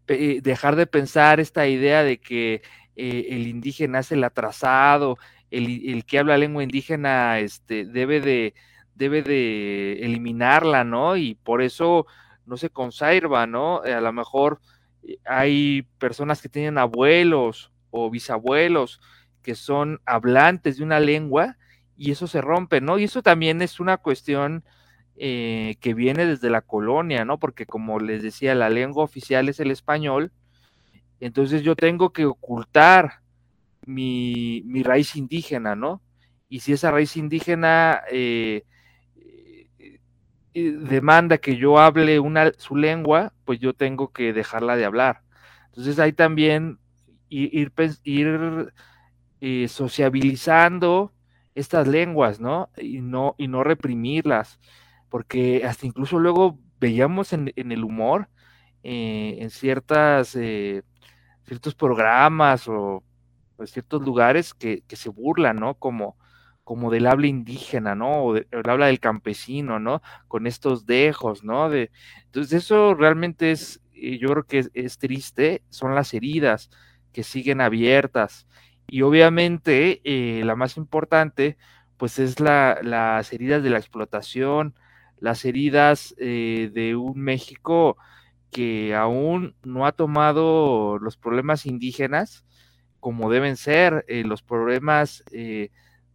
dejar de pensar esta idea de que el indígena es el atrasado, el, que habla lengua indígena este, debe, de, debe de eliminarla, ¿no? Y por eso no se conserva, ¿no? A lo mejor eh, hay personas que tienen abuelos o bisabuelos que son hablantes de una lengua y eso se rompe, ¿no? Y eso también es una cuestión eh, que viene desde la colonia, ¿no? Porque como les decía, la lengua oficial es el español, entonces yo tengo que ocultar mi, raíz indígena, ¿no? Y si esa raíz indígena eh, eh, demanda que yo hable una, su lengua, pues yo tengo que dejarla de hablar. Entonces hay también ir, ir, ir sociabilizando estas lenguas, ¿no? Y no, y no reprimirlas, porque hasta incluso luego veíamos en, el humor, eh, en ciertas, eh, ciertos programas o pues, ciertos lugares que, se burlan, ¿no? Como, como del habla indígena, ¿no? O del habla del campesino, ¿no? Con estos dejos, ¿no? De, entonces eso realmente es, eh, yo creo que es triste, son las heridas que siguen abiertas y obviamente eh, la más importante, pues es la, las heridas de la explotación, las heridas eh, de un México que aún no ha tomado los problemas indígenas como deben ser, eh, los problemas,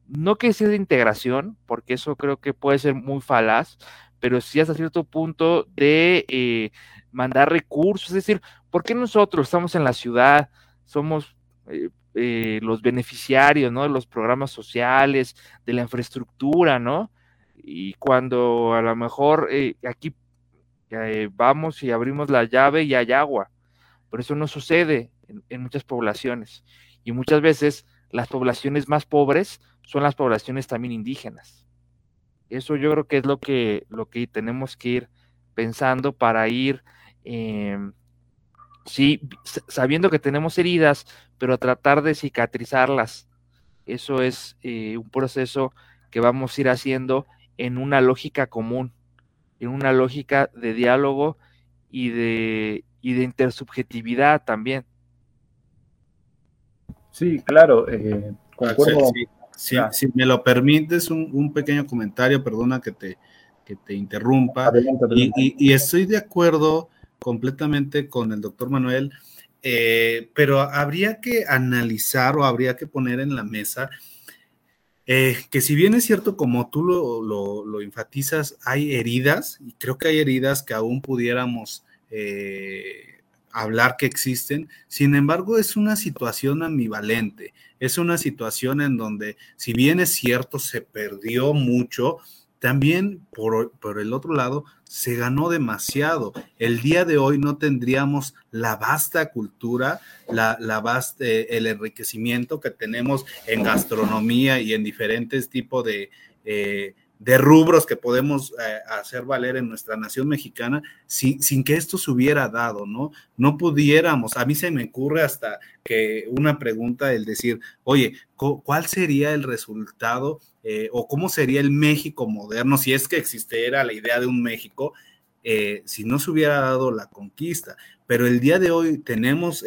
no que sea de integración, porque eso creo que puede ser muy falaz, pero sí hasta cierto punto de mandar recursos, es decir, ¿por qué nosotros estamos en la ciudad, somos eh, los beneficiarios, ¿no? De los programas sociales, de la infraestructura, ¿no? Y cuando a lo mejor eh, aquí eh, vamos y abrimos la llave y hay agua, pero eso no sucede en, muchas poblaciones. Y muchas veces las poblaciones más pobres son las poblaciones también indígenas. Eso yo creo que es lo que, lo que tenemos que ir pensando para ir em, sí, sabiendo que tenemos heridas, pero tratar de cicatrizarlas. Eso es eh, un proceso que vamos a ir haciendo en una lógica común, en una lógica de diálogo y de, y de intersubjetividad también. Sí, claro, eh, concuerdo. Si me lo permites, un, pequeño comentario, perdona que te, que te interrumpa. y, estoy de acuerdo completamente con el doctor Manuel, eh, pero habría que analizar o habría que poner en la mesa eh, que si bien es cierto, como tú lo, enfatizas, hay heridas, y creo que hay heridas que aún pudiéramos eh, hablar que existen, sin embargo es una situación ambivalente, es una situación en donde si bien es cierto, se perdió mucho, también por, el otro lado se ganó demasiado. El día de hoy no tendríamos la vasta cultura, la, la eh, el enriquecimiento que tenemos en gastronomía y en diferentes tipos de, eh, de rubros que podemos eh, hacer valer en nuestra nación mexicana sin, sin, que esto se hubiera dado, ¿no? No pudiéramos, a mí se me ocurre hasta que una pregunta, el decir, oye, ¿cuál sería el resultado eh, o cómo sería el México moderno si es que existiera la idea de un México? Eh, si no se hubiera dado la conquista. Pero el día de hoy tenemos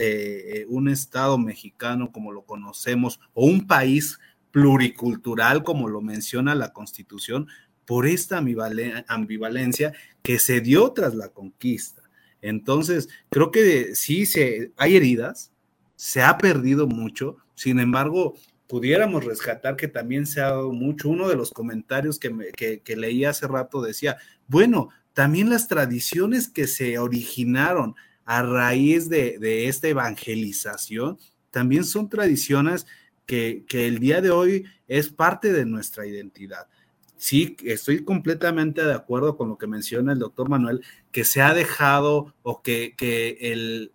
un Estado mexicano como lo conocemos, o un país pluricultural, como lo menciona la Constitución, por esta ambivalencia que se dio tras la conquista. Entonces, creo que sí se, hay heridas, se ha perdido mucho, sin embargo, pudiéramos rescatar que también se ha dado mucho. Uno de los comentarios que, que leí hace rato decía, bueno, también las tradiciones que se originaron a raíz de, de esta evangelización, también son tradiciones que, el día de hoy es parte de nuestra identidad. Sí, estoy completamente de acuerdo con lo que menciona el doctor Manuel, que se ha dejado o que, el,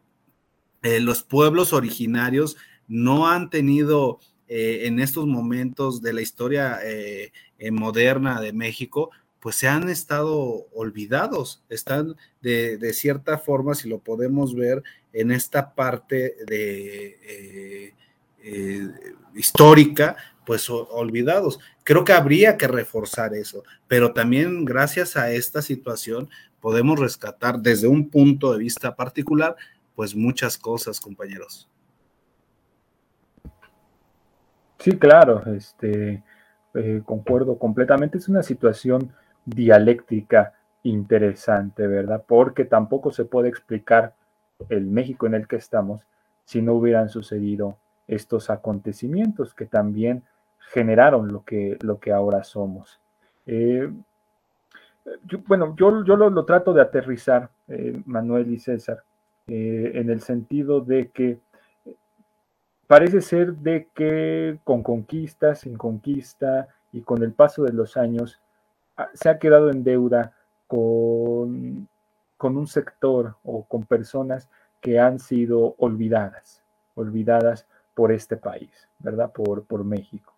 eh, los pueblos originarios no han tenido eh, en estos momentos de la historia eh, moderna de México, pues se han estado olvidados, están de, de, cierta forma, si lo podemos ver, en esta parte de eh, histórica, pues olvidados. Creo que habría que reforzar eso, pero también gracias a esta situación podemos rescatar desde un punto de vista particular, pues muchas cosas, compañeros. Sí, claro, este, eh, concuerdo completamente. Es una situación dialéctica interesante, ¿verdad? Porque tampoco se puede explicar el México en el que estamos si no hubieran sucedido estos acontecimientos que también generaron lo que, lo que ahora somos. Eh, bueno, yo, yo lo, trato de aterrizar, eh, Manuel y César, eh, en el sentido de que parece ser de que con conquista, sin conquista y con el paso de los años, ah, se ha quedado en deuda con, con un sector o con personas que han sido olvidadas, olvidadas por este país, ¿verdad? Por, por México.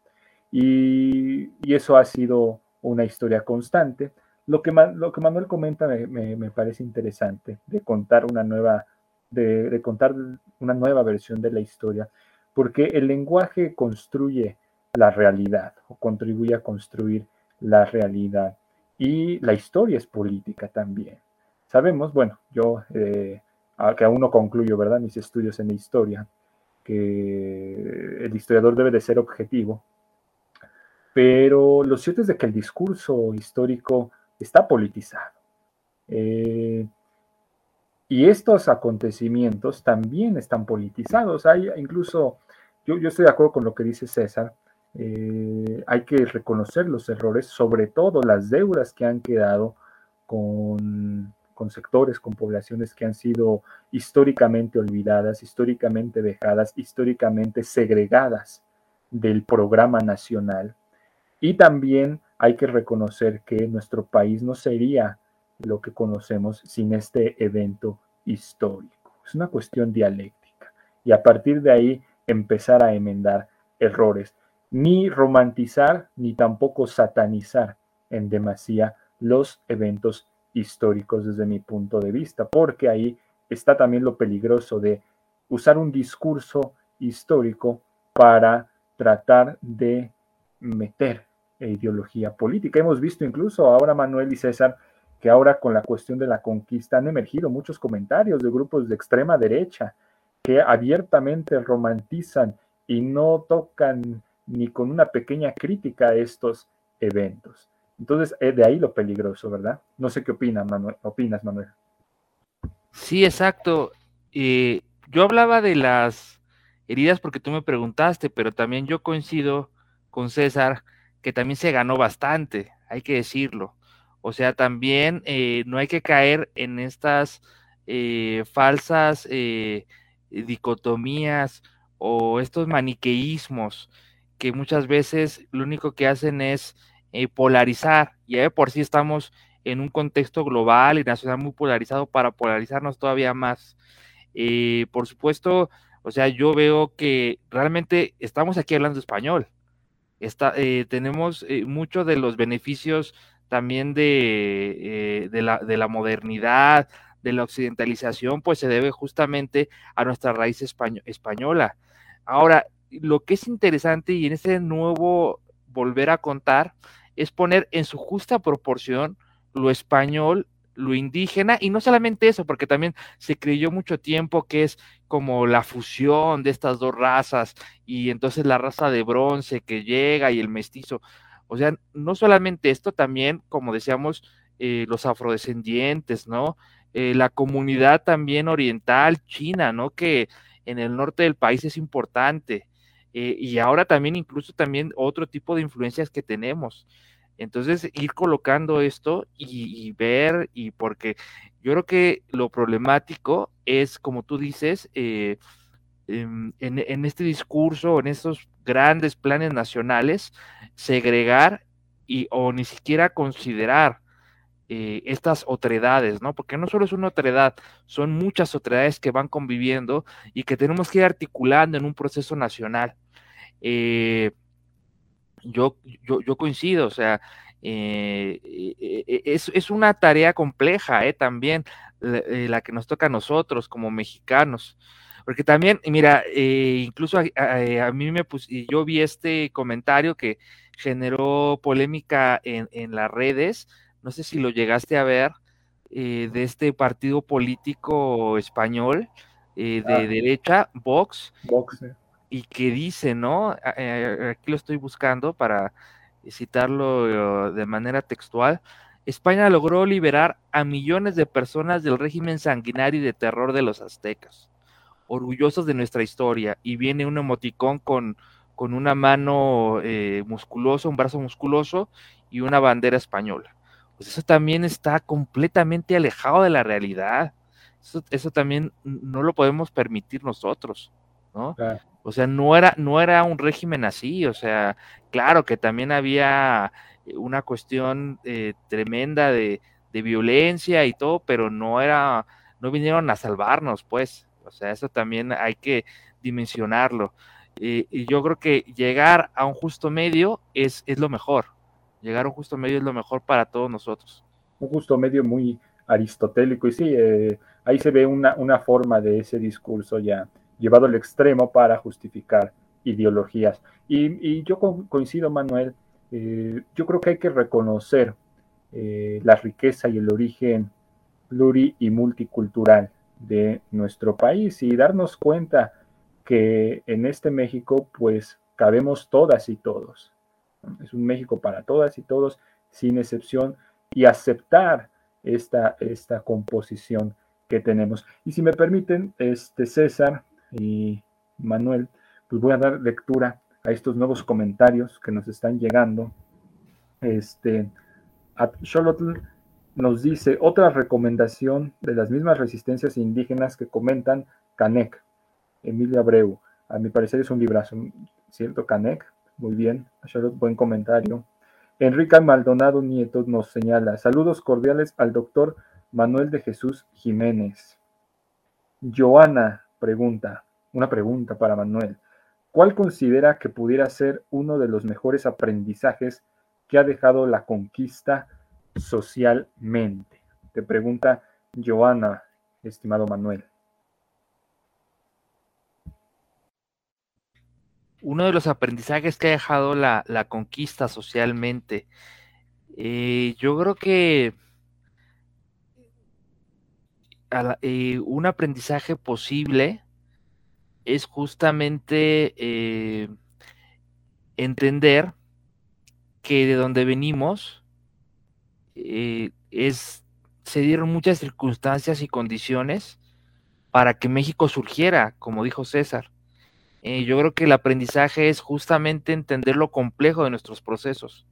Y, eso ha sido una historia constante. Lo que, Manuel comenta me, parece interesante, de contar una nueva, de, contar una nueva versión de la historia, porque el lenguaje construye la realidad o contribuye a construir la realidad. Y la historia es política también. Sabemos, bueno, yo eh, que aún no concluyo, ¿verdad? Mis estudios en historia, que el historiador debe de ser objetivo, pero lo cierto es de que el discurso histórico está politizado. Eh, y estos acontecimientos también están politizados. Hay incluso, yo, estoy de acuerdo con lo que dice César, eh, hay que reconocer los errores, sobre todo las deudas que han quedado con con sectores, con poblaciones que han sido históricamente olvidadas, históricamente dejadas, históricamente segregadas del programa nacional. Y también hay que reconocer que nuestro país no sería lo que conocemos sin este evento histórico. Es una cuestión dialéctica. Y a partir de ahí empezar a enmendar errores. Ni romantizar ni tampoco satanizar en demasía los eventos históricos desde mi punto de vista, porque ahí está también lo peligroso de usar un discurso histórico para tratar de meter ideología política. Hemos visto incluso ahora, Manuel y César, que ahora con la cuestión de la conquista han emergido muchos comentarios de grupos de extrema derecha que abiertamente romantizan y no tocan ni con una pequeña crítica a estos eventos. Entonces, es de ahí lo peligroso, ¿verdad? No sé qué opinas, Manuel. Opinas, Manuel. Sí, exacto. Eh, yo hablaba de las heridas porque tú me preguntaste, pero también yo coincido con César que también se ganó bastante, hay que decirlo. O sea, también eh, no hay que caer en estas eh, falsas dicotomías o estos maniqueísmos que muchas veces lo único que hacen es eh, polarizar. Ya de por sí estamos en un contexto global y nacional muy polarizado para polarizarnos todavía más. Eh, por supuesto, o sea, yo veo que realmente estamos aquí hablando español. Está, eh, tenemos muchos de los beneficios también de, de, la, de la modernidad, de la occidentalización, pues se debe justamente a nuestra raíz española. Ahora, lo que es interesante y en este nuevo volver a contar es poner en su justa proporción lo español, lo indígena, y no solamente eso, porque también se creyó mucho tiempo que es como la fusión de estas dos razas, y entonces la raza de bronce que llega y el mestizo. O sea, no solamente esto, también, como decíamos, eh, los afrodescendientes, ¿no? Eh, la comunidad también oriental, china, ¿no? Que en el norte del país es importante. Eh, y ahora también incluso también otro tipo de influencias que tenemos. Entonces, ir colocando esto y, ver, y porque yo creo que lo problemático es, como tú dices, eh, en, en, este discurso, en estos grandes planes nacionales, segregar y o ni siquiera considerar eh, estas otredades, ¿no? Porque no solo es una otredad, son muchas otredades que van conviviendo y que tenemos que ir articulando en un proceso nacional. Eh, yo, yo, yo, coincido, o sea, eh, es, es, una tarea compleja también la, que nos toca a nosotros como mexicanos. Porque también, mira, incluso a, mí me puse, yo vi este comentario que generó polémica en, en las redes, no sé si lo llegaste a ver, eh, de este partido político español eh, de ah. derecha, Vox, Vox y que dice, ¿no? Aquí lo estoy buscando para citarlo de manera textual. España logró liberar a millones de personas del régimen sanguinario y de terror de los aztecas, orgullosos de nuestra historia, y viene un emoticón con, con una mano eh, musculosa, un brazo musculoso y una bandera española. Pues eso también está completamente alejado de la realidad. Eso, también no lo podemos permitir nosotros, ¿no? O sea, no era, no era un régimen así, o sea, claro que también había una cuestión eh, tremenda de, violencia y todo, pero no era, no vinieron a salvarnos, pues. O sea, eso también hay que dimensionarlo. y yo creo que llegar a un justo medio es, es lo mejor. Llegar a un justo medio es lo mejor para todos nosotros. Un justo medio muy aristotélico y sí, eh, ahí se ve una, una forma de ese discurso ya llevado al extremo para justificar ideologías. Y, yo coincido, Manuel, eh, yo creo que hay que reconocer eh, la riqueza y el origen pluri y multicultural de nuestro país y darnos cuenta que en este México pues cabemos todas y todos. Es un México para todas y todos, sin excepción, y aceptar esta, esta composición que tenemos. Y si me permiten, este César y Manuel, pues voy a dar lectura a estos nuevos comentarios que nos están llegando. Este, Charlotte nos dice otra recomendación de las mismas resistencias indígenas que comentan Canek, Emilia Abreu. A mi parecer es un librazo, ¿cierto? Canek, muy bien. Buen comentario. Enrique Maldonado Nieto nos señala, saludos cordiales al doctor Manuel de Jesús Jiménez. Joana pregunta, una pregunta para Manuel. ¿Cuál considera que pudiera ser uno de los mejores aprendizajes que ha dejado la conquista socialmente? Te pregunta Joana, estimado Manuel. Uno de los aprendizajes que ha dejado la, conquista socialmente. Eh, yo creo que eh, un aprendizaje posible es justamente eh, entender que de donde venimos es, se dieron muchas circunstancias y condiciones para que México surgiera, como dijo César. Eh, yo creo que el aprendizaje es justamente entender lo complejo de nuestros procesos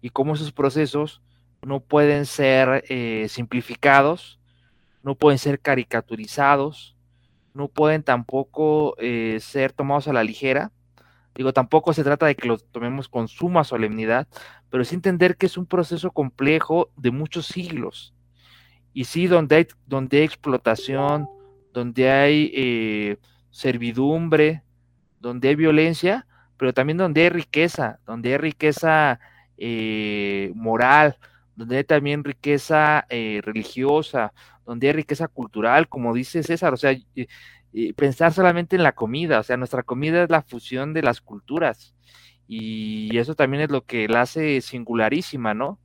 y cómo esos procesos no pueden ser simplificados, no pueden ser caricaturizados, no pueden tampoco eh, ser tomados a la ligera. Digo, tampoco se trata de que los tomemos con suma solemnidad, pero sí entender que es un proceso complejo de muchos siglos. Y sí, donde hay, donde hay explotación, donde hay eh, servidumbre, donde hay violencia, pero también donde hay riqueza, donde hay riqueza eh, moral, donde hay también riqueza religiosa, donde hay riqueza cultural, como dice César, o sea, pensar solamente en la comida, o sea, nuestra comida es la fusión de las culturas y eso también es lo que la hace singularísima, ¿no?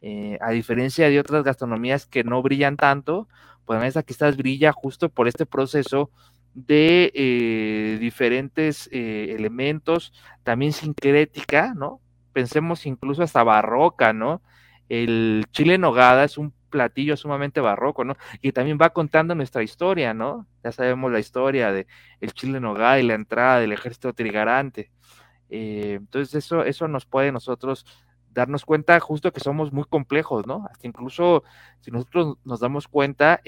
Eh, a diferencia de otras gastronomías que no brillan tanto, pues esta quizás brilla justo por este proceso de eh, diferentes eh, elementos, también sincrética, ¿no? Pensemos incluso hasta barroca, ¿no? El chile nogada es un platillo sumamente barroco, ¿no? Y también va contando nuestra historia, ¿no? Ya sabemos la historia de el chile nogada y la entrada del ejército trigarante. Eh, entonces eso, eso nos puede nosotros darnos cuenta justo que somos muy complejos, ¿no? Hasta incluso si nosotros nos damos cuenta,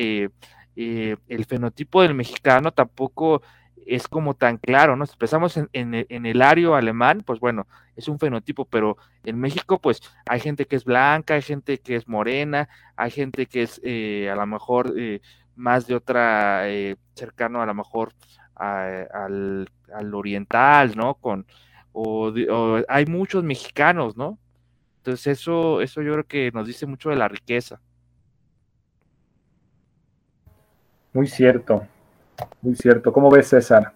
eh, el fenotipo del mexicano tampoco es como tan claro, ¿no? Si pensamos en, en, el ario alemán, pues bueno, es un fenotipo, pero en México, pues hay gente que es blanca, hay gente que es morena, hay gente que es eh, a lo mejor eh, más de otra, eh, cercano a lo mejor al, oriental, ¿no? Con, o, hay muchos mexicanos, ¿no? Entonces eso, eso yo creo que nos dice mucho de la riqueza. Muy cierto, muy cierto. ¿Cómo ves, César?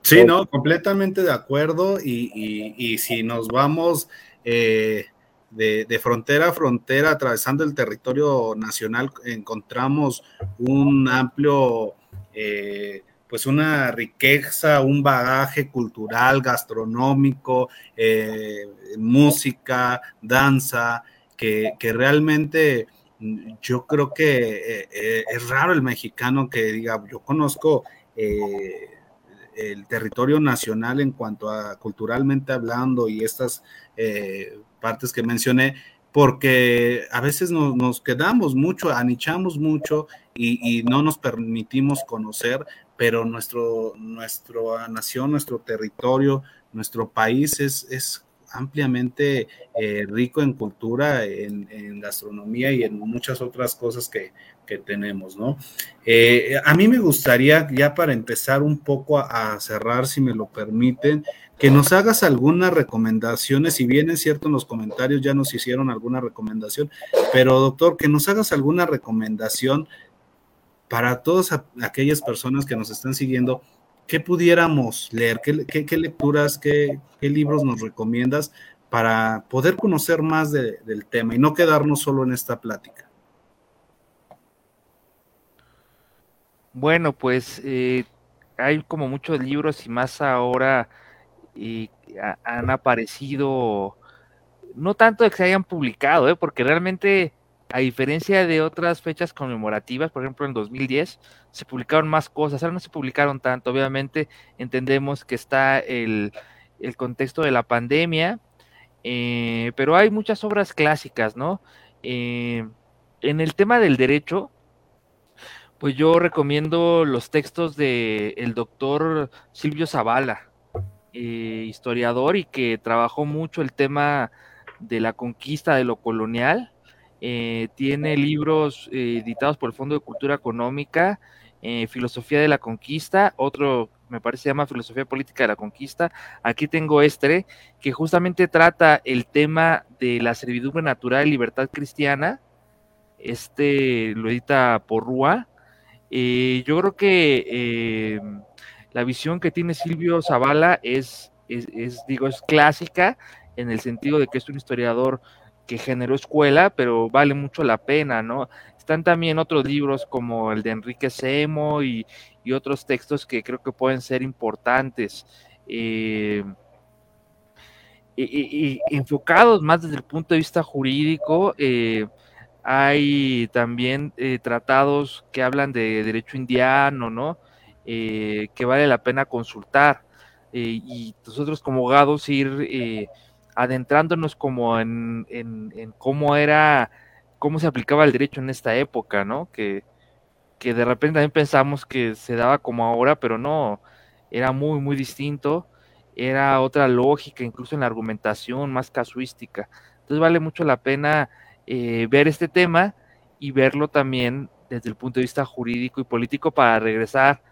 Sí, no, completamente de acuerdo. Y, si nos vamos eh, de, frontera a frontera, atravesando el territorio nacional, encontramos un amplio, eh, pues una riqueza, un bagaje cultural, gastronómico, eh, música, danza, que, realmente yo creo que es raro el mexicano que diga, yo conozco el territorio nacional en cuanto a culturalmente hablando y estas eh, partes que mencioné, porque a veces nos, quedamos mucho, anichamos mucho y, no nos permitimos conocer, pero nuestro, nuestra nación, nuestro territorio, nuestro país es, es ampliamente eh, rico en cultura, en, gastronomía y en muchas otras cosas que, tenemos, ¿no? Eh, a mí me gustaría, ya para empezar un poco a, cerrar, si me lo permiten, que nos hagas algunas recomendaciones, si bien es cierto en los comentarios ya nos hicieron alguna recomendación, pero doctor, que nos hagas alguna recomendación para todas aquellas personas que nos están siguiendo ¿qué pudiéramos leer? ¿Qué, lecturas, qué, libros nos recomiendas para poder conocer más del tema y no quedarnos solo en esta plática? Bueno, pues eh, hay como muchos libros y más ahora han aparecido, no tanto de que se hayan publicado, ¿eh? porque realmente a diferencia de otras fechas conmemorativas, por ejemplo en 2010, se publicaron más cosas, ahora no se publicaron tanto, obviamente entendemos que está el, contexto de la pandemia, eh, pero hay muchas obras clásicas, ¿no? Eh, en el tema del derecho, pues yo recomiendo los textos del el doctor Silvio Zavala, eh, historiador y que trabajó mucho el tema de la conquista de lo colonial eh, tiene libros eh, editados por el Fondo de Cultura Económica, eh, Filosofía de la Conquista, otro me parece se llama Filosofía Política de la Conquista. Aquí tengo este, que justamente trata el tema de la servidumbre natural y libertad cristiana. Este lo edita por Rúa. yo creo que la visión que tiene Silvio Zavala es, es, digo, es clásica en el sentido de que es un historiador que generó escuela, pero vale mucho la pena, ¿no? Están también otros libros como el de Enrique Semo y, otros textos que creo que pueden ser importantes. Eh, y, enfocados más desde el punto de vista jurídico, eh, hay también eh, tratados que hablan de derecho indiano, ¿no? que vale la pena consultar. y nosotros como abogados ir adentrándonos como en, cómo era, cómo se aplicaba el derecho en esta época, ¿no? Que, que de repente también pensamos que se daba como ahora, pero no, era muy, muy distinto, era otra lógica, incluso en la argumentación, más casuística. Entonces vale mucho la pena eh, ver este tema y verlo también desde el punto de vista jurídico y político para regresar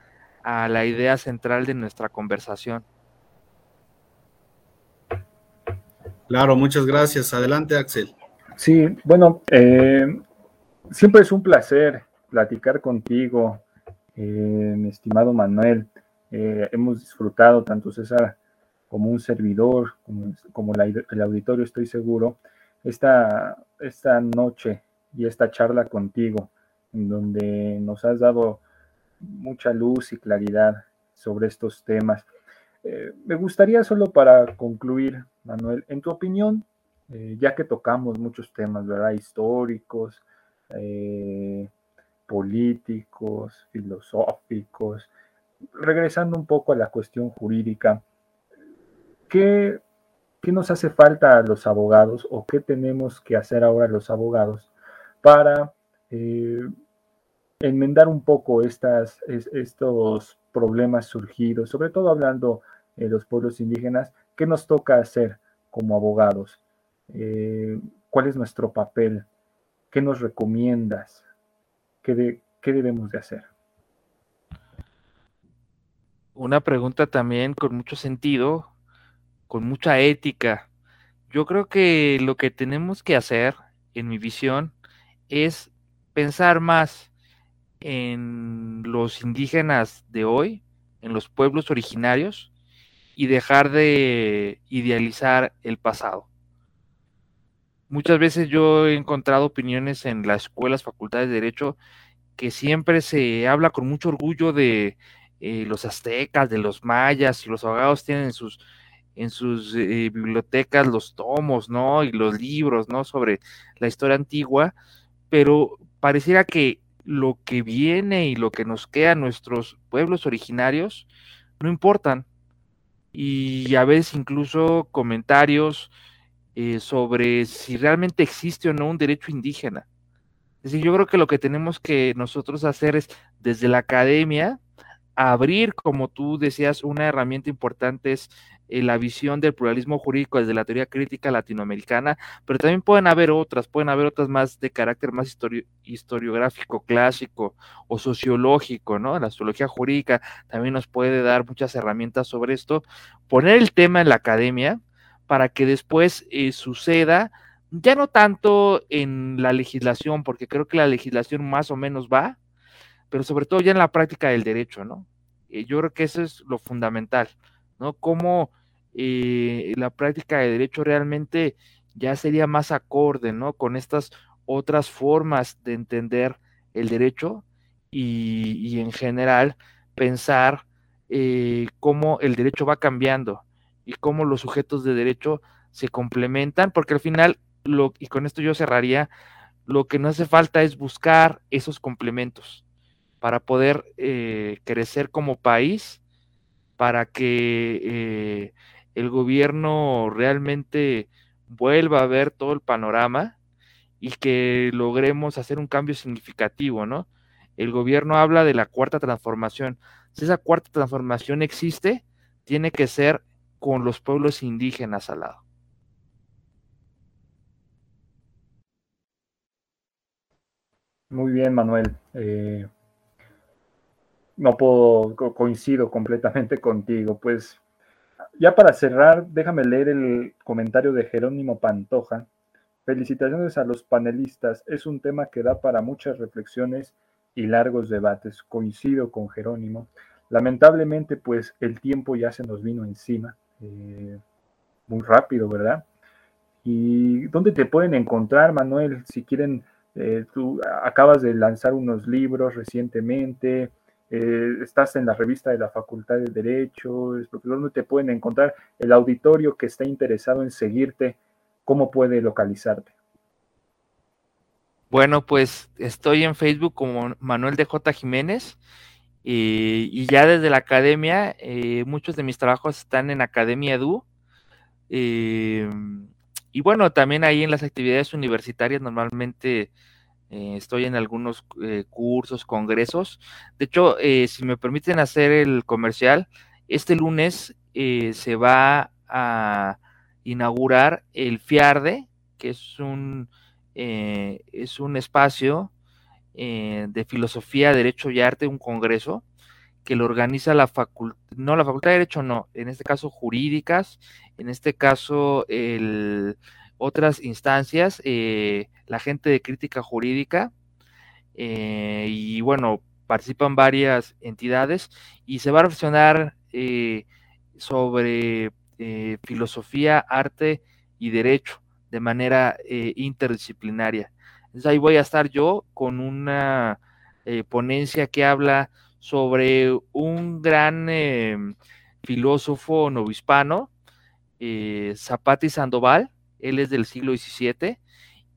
a la idea central de nuestra conversación. Claro, muchas gracias. Adelante, Axel. Sí, bueno, eh, siempre es un placer platicar contigo, eh, mi estimado Manuel. Eh, hemos disfrutado tanto César como un servidor, como, el auditorio, estoy seguro, esta, esta noche y esta charla contigo, en donde nos has dado mucha luz y claridad sobre estos temas. me gustaría solo para concluir Manuel, en tu opinión, eh, ya que tocamos muchos temas, ¿verdad? Históricos, eh, políticos, filosóficos, regresando un poco a la cuestión jurídica, ¿qué, nos hace falta a los abogados o qué tenemos que hacer ahora los abogados para eh, enmendar un poco estas, estos problemas surgidos, sobre todo hablando de los pueblos indígenas, ¿Qué nos toca hacer como abogados? Eh, ¿Cuál es nuestro papel? ¿Qué nos recomiendas? ¿Qué, ¿Qué debemos de hacer? Una pregunta también con mucho sentido, con mucha ética. Yo creo que lo que tenemos que hacer, en mi visión, es pensar más en lo los indígenas de hoy, en los pueblos originarios, y dejar de idealizar el pasado. Muchas veces yo he encontrado opiniones en las escuelas, facultades de derecho, que siempre se habla con mucho orgullo de eh, los aztecas, de los mayas, y los abogados tienen en sus, en sus eh, bibliotecas los tomos, ¿no? Y los libros, ¿no? Sobre la historia antigua, pero pareciera que lo que viene y lo que nos queda a nuestros pueblos originarios no importan. Y a veces incluso comentarios eh, sobre si realmente existe o no un derecho indígena. Es decir, yo creo que lo que tenemos que nosotros hacer es desde la academia abrir, como tú decías, una herramienta importante es eh, la visión del pluralismo jurídico desde la teoría crítica latinoamericana, pero también pueden haber otras, pueden haber otras más de carácter más historiográfico, clásico o sociológico, ¿no? La sociología jurídica también nos puede dar muchas herramientas sobre esto. Poner el tema en la academia para que después eh, suceda, ya no tanto en la legislación, porque creo que la legislación más o menos va, pero sobre todo ya en la práctica del derecho, ¿no? Eh, yo creo que eso es lo fundamental, ¿no? Cómo eh, la práctica de derecho realmente ya sería más acorde, ¿no? Con estas otras formas de entender el derecho y, en general pensar eh, cómo el derecho va cambiando y cómo los sujetos de derecho se complementan, porque al final, lo, y con esto yo cerraría, lo que no hace falta es buscar esos complementos para poder eh, crecer como país, para que el gobierno realmente vuelva a ver todo el panorama y que logremos hacer un cambio significativo, ¿no? El gobierno habla de la cuarta transformación. Si esa cuarta transformación existe, tiene que ser con los pueblos indígenas al lado. Muy bien, Manuel. Eh, no puedo, coincido completamente contigo. Pues ya para cerrar, déjame leer el comentario de Jerónimo Pantoja. Felicitaciones a los panelistas. Es un tema que da para muchas reflexiones y largos debates. Coincido con Jerónimo. Lamentablemente, pues el tiempo ya se nos vino encima. Eh, muy rápido, ¿verdad? ¿Y dónde te pueden encontrar, Manuel? Si quieren, eh, tú acabas de lanzar unos libros recientemente. Eh, estás en la revista de la Facultad de Derecho, ¿dónde te pueden encontrar el auditorio que está interesado en seguirte? ¿Cómo puede localizarte? Bueno, pues estoy en Facebook como Manuel de J. Jiménez y ya desde la academia, eh, muchos de mis trabajos están en Academia Edu. Eh, y bueno, también ahí en las actividades universitarias normalmente eh, estoy en algunos eh, cursos, congresos. De hecho, eh, si me permiten hacer el comercial, este lunes se va a inaugurar el FIARDE, que es un, es un espacio de filosofía, derecho y arte, un congreso que lo organiza la no la facultad de derecho, no, en este caso jurídicas, en este caso el otras instancias, eh, la gente de crítica jurídica, eh, y bueno, participan varias entidades y se va a reflexionar eh, sobre filosofía, arte y derecho de manera interdisciplinaria. Entonces ahí voy a estar yo con una ponencia que habla sobre un gran filósofo novohispano, Zapata Sandoval, él es del siglo XVII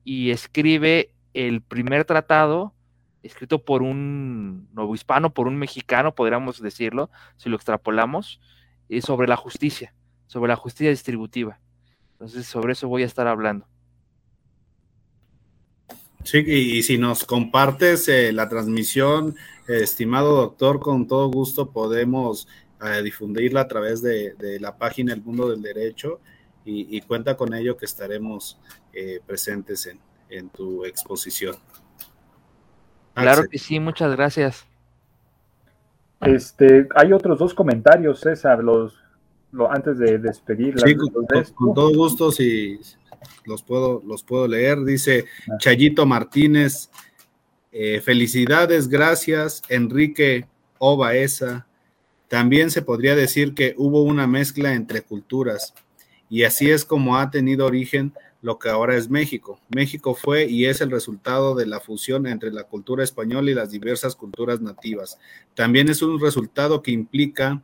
y escribe el primer tratado escrito por un novohispano, por un mexicano, podríamos decirlo, si lo extrapolamos, eh, sobre la justicia, sobre la justicia distributiva. Entonces, sobre eso voy a estar hablando. Sí, y, si nos compartes eh, la transmisión, estimado doctor, con todo gusto podemos eh, difundirla a través de, la página El Mundo del Derecho y, cuenta con ello que estaremos eh, presentes en, tu exposición. Claro que sí, muchas gracias. Este, hay otros dos comentarios, César, los, antes de despedir. Sí, con, todo gusto, si los puedo, los puedo leer. Dice ah. Chayito Martínez, eh, felicidades, gracias, Enrique o Baeza. También se podría decir que hubo una mezcla entre culturas y así es como ha tenido origen lo que ahora es México. México fue y es el resultado de la fusión entre la cultura española y las diversas culturas nativas. También es un resultado que implica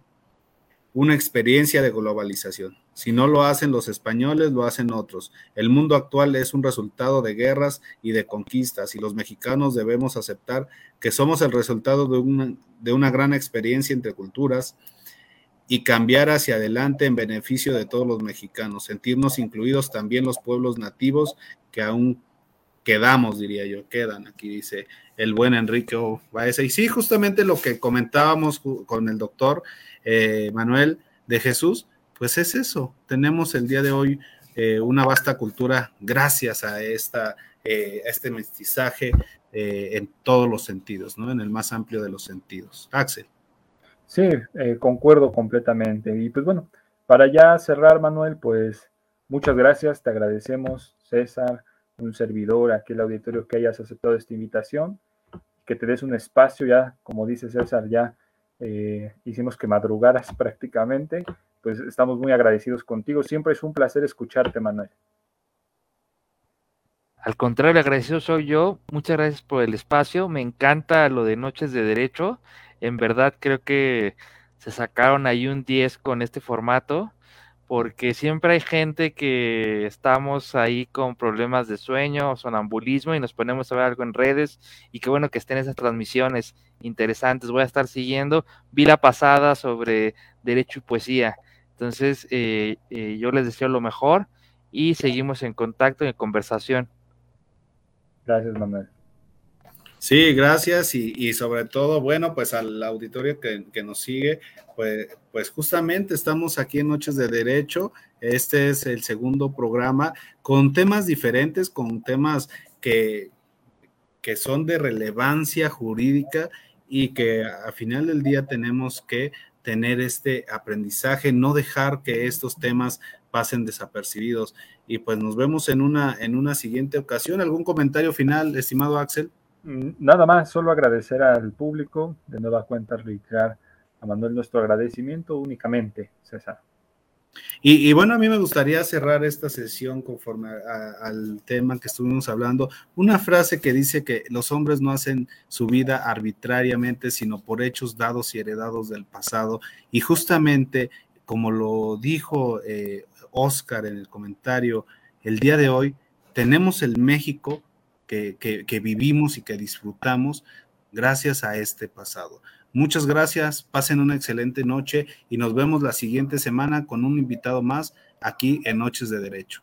una experiencia de globalización. Si no lo hacen los españoles, lo hacen otros. El mundo actual es un resultado de guerras y de conquistas y los mexicanos debemos aceptar que somos el resultado de una, de una gran experiencia entre culturas y cambiar hacia adelante en beneficio de todos los mexicanos, sentirnos incluidos también los pueblos nativos que aún quedamos, diría yo, quedan, aquí dice el buen Enrique Baeza. Y sí, justamente lo que comentábamos con el doctor eh, Manuel de Jesús, pues es eso, tenemos el día de hoy eh, una vasta cultura gracias a, esta, eh, este mestizaje en todos los sentidos, ¿no? En el más amplio de los sentidos. Axel. Sí, eh, concuerdo completamente. Y pues bueno, para ya cerrar, Manuel, pues muchas gracias, te agradecemos, César, un servidor, aquí el auditorio, que hayas aceptado esta invitación, que te des un espacio ya, como dice César, ya eh, hicimos que madrugaras (laughs) prácticamente, pues estamos muy agradecidos contigo. Siempre es un placer escucharte, Manuel. Al contrario, agradecido soy yo. Muchas gracias por el espacio. Me encanta lo de Noches de Derecho. En verdad creo que se sacaron ahí un 10 con este formato, porque siempre hay gente que estamos ahí con problemas de sueño o sonambulismo y nos ponemos a ver algo en redes y qué bueno que estén esas transmisiones interesantes. Voy a estar siguiendo. Vi la pasada sobre derecho y poesía. Entonces, eh, eh, yo les deseo lo mejor y seguimos en contacto y en conversación. Gracias, Manuel. Sí, gracias y, sobre todo, bueno, pues al auditorio que, nos sigue, pues, pues justamente estamos aquí en Noches de Derecho. Este es el segundo programa con temas diferentes, con temas que, que son de relevancia jurídica y que a final del día tenemos que tener este aprendizaje, no dejar que estos temas pasen desapercibidos. Y pues nos vemos en una, en una siguiente ocasión. ¿Algún comentario final, estimado Axel? Mm, nada más, solo agradecer al público, de nueva cuenta reiterar a Manuel nuestro agradecimiento únicamente, César. Y, bueno, a mí me gustaría cerrar esta sesión conforme al tema que estuvimos hablando. Una frase que dice que los hombres no hacen su vida arbitrariamente, sino por hechos dados y heredados del pasado. Y justamente, como lo dijo eh, Oscar en el comentario, el día de hoy tenemos el México que, vivimos y que disfrutamos gracias a este pasado. Muchas gracias, pasen una excelente noche y nos vemos la siguiente semana con un invitado más aquí en Noches de Derecho.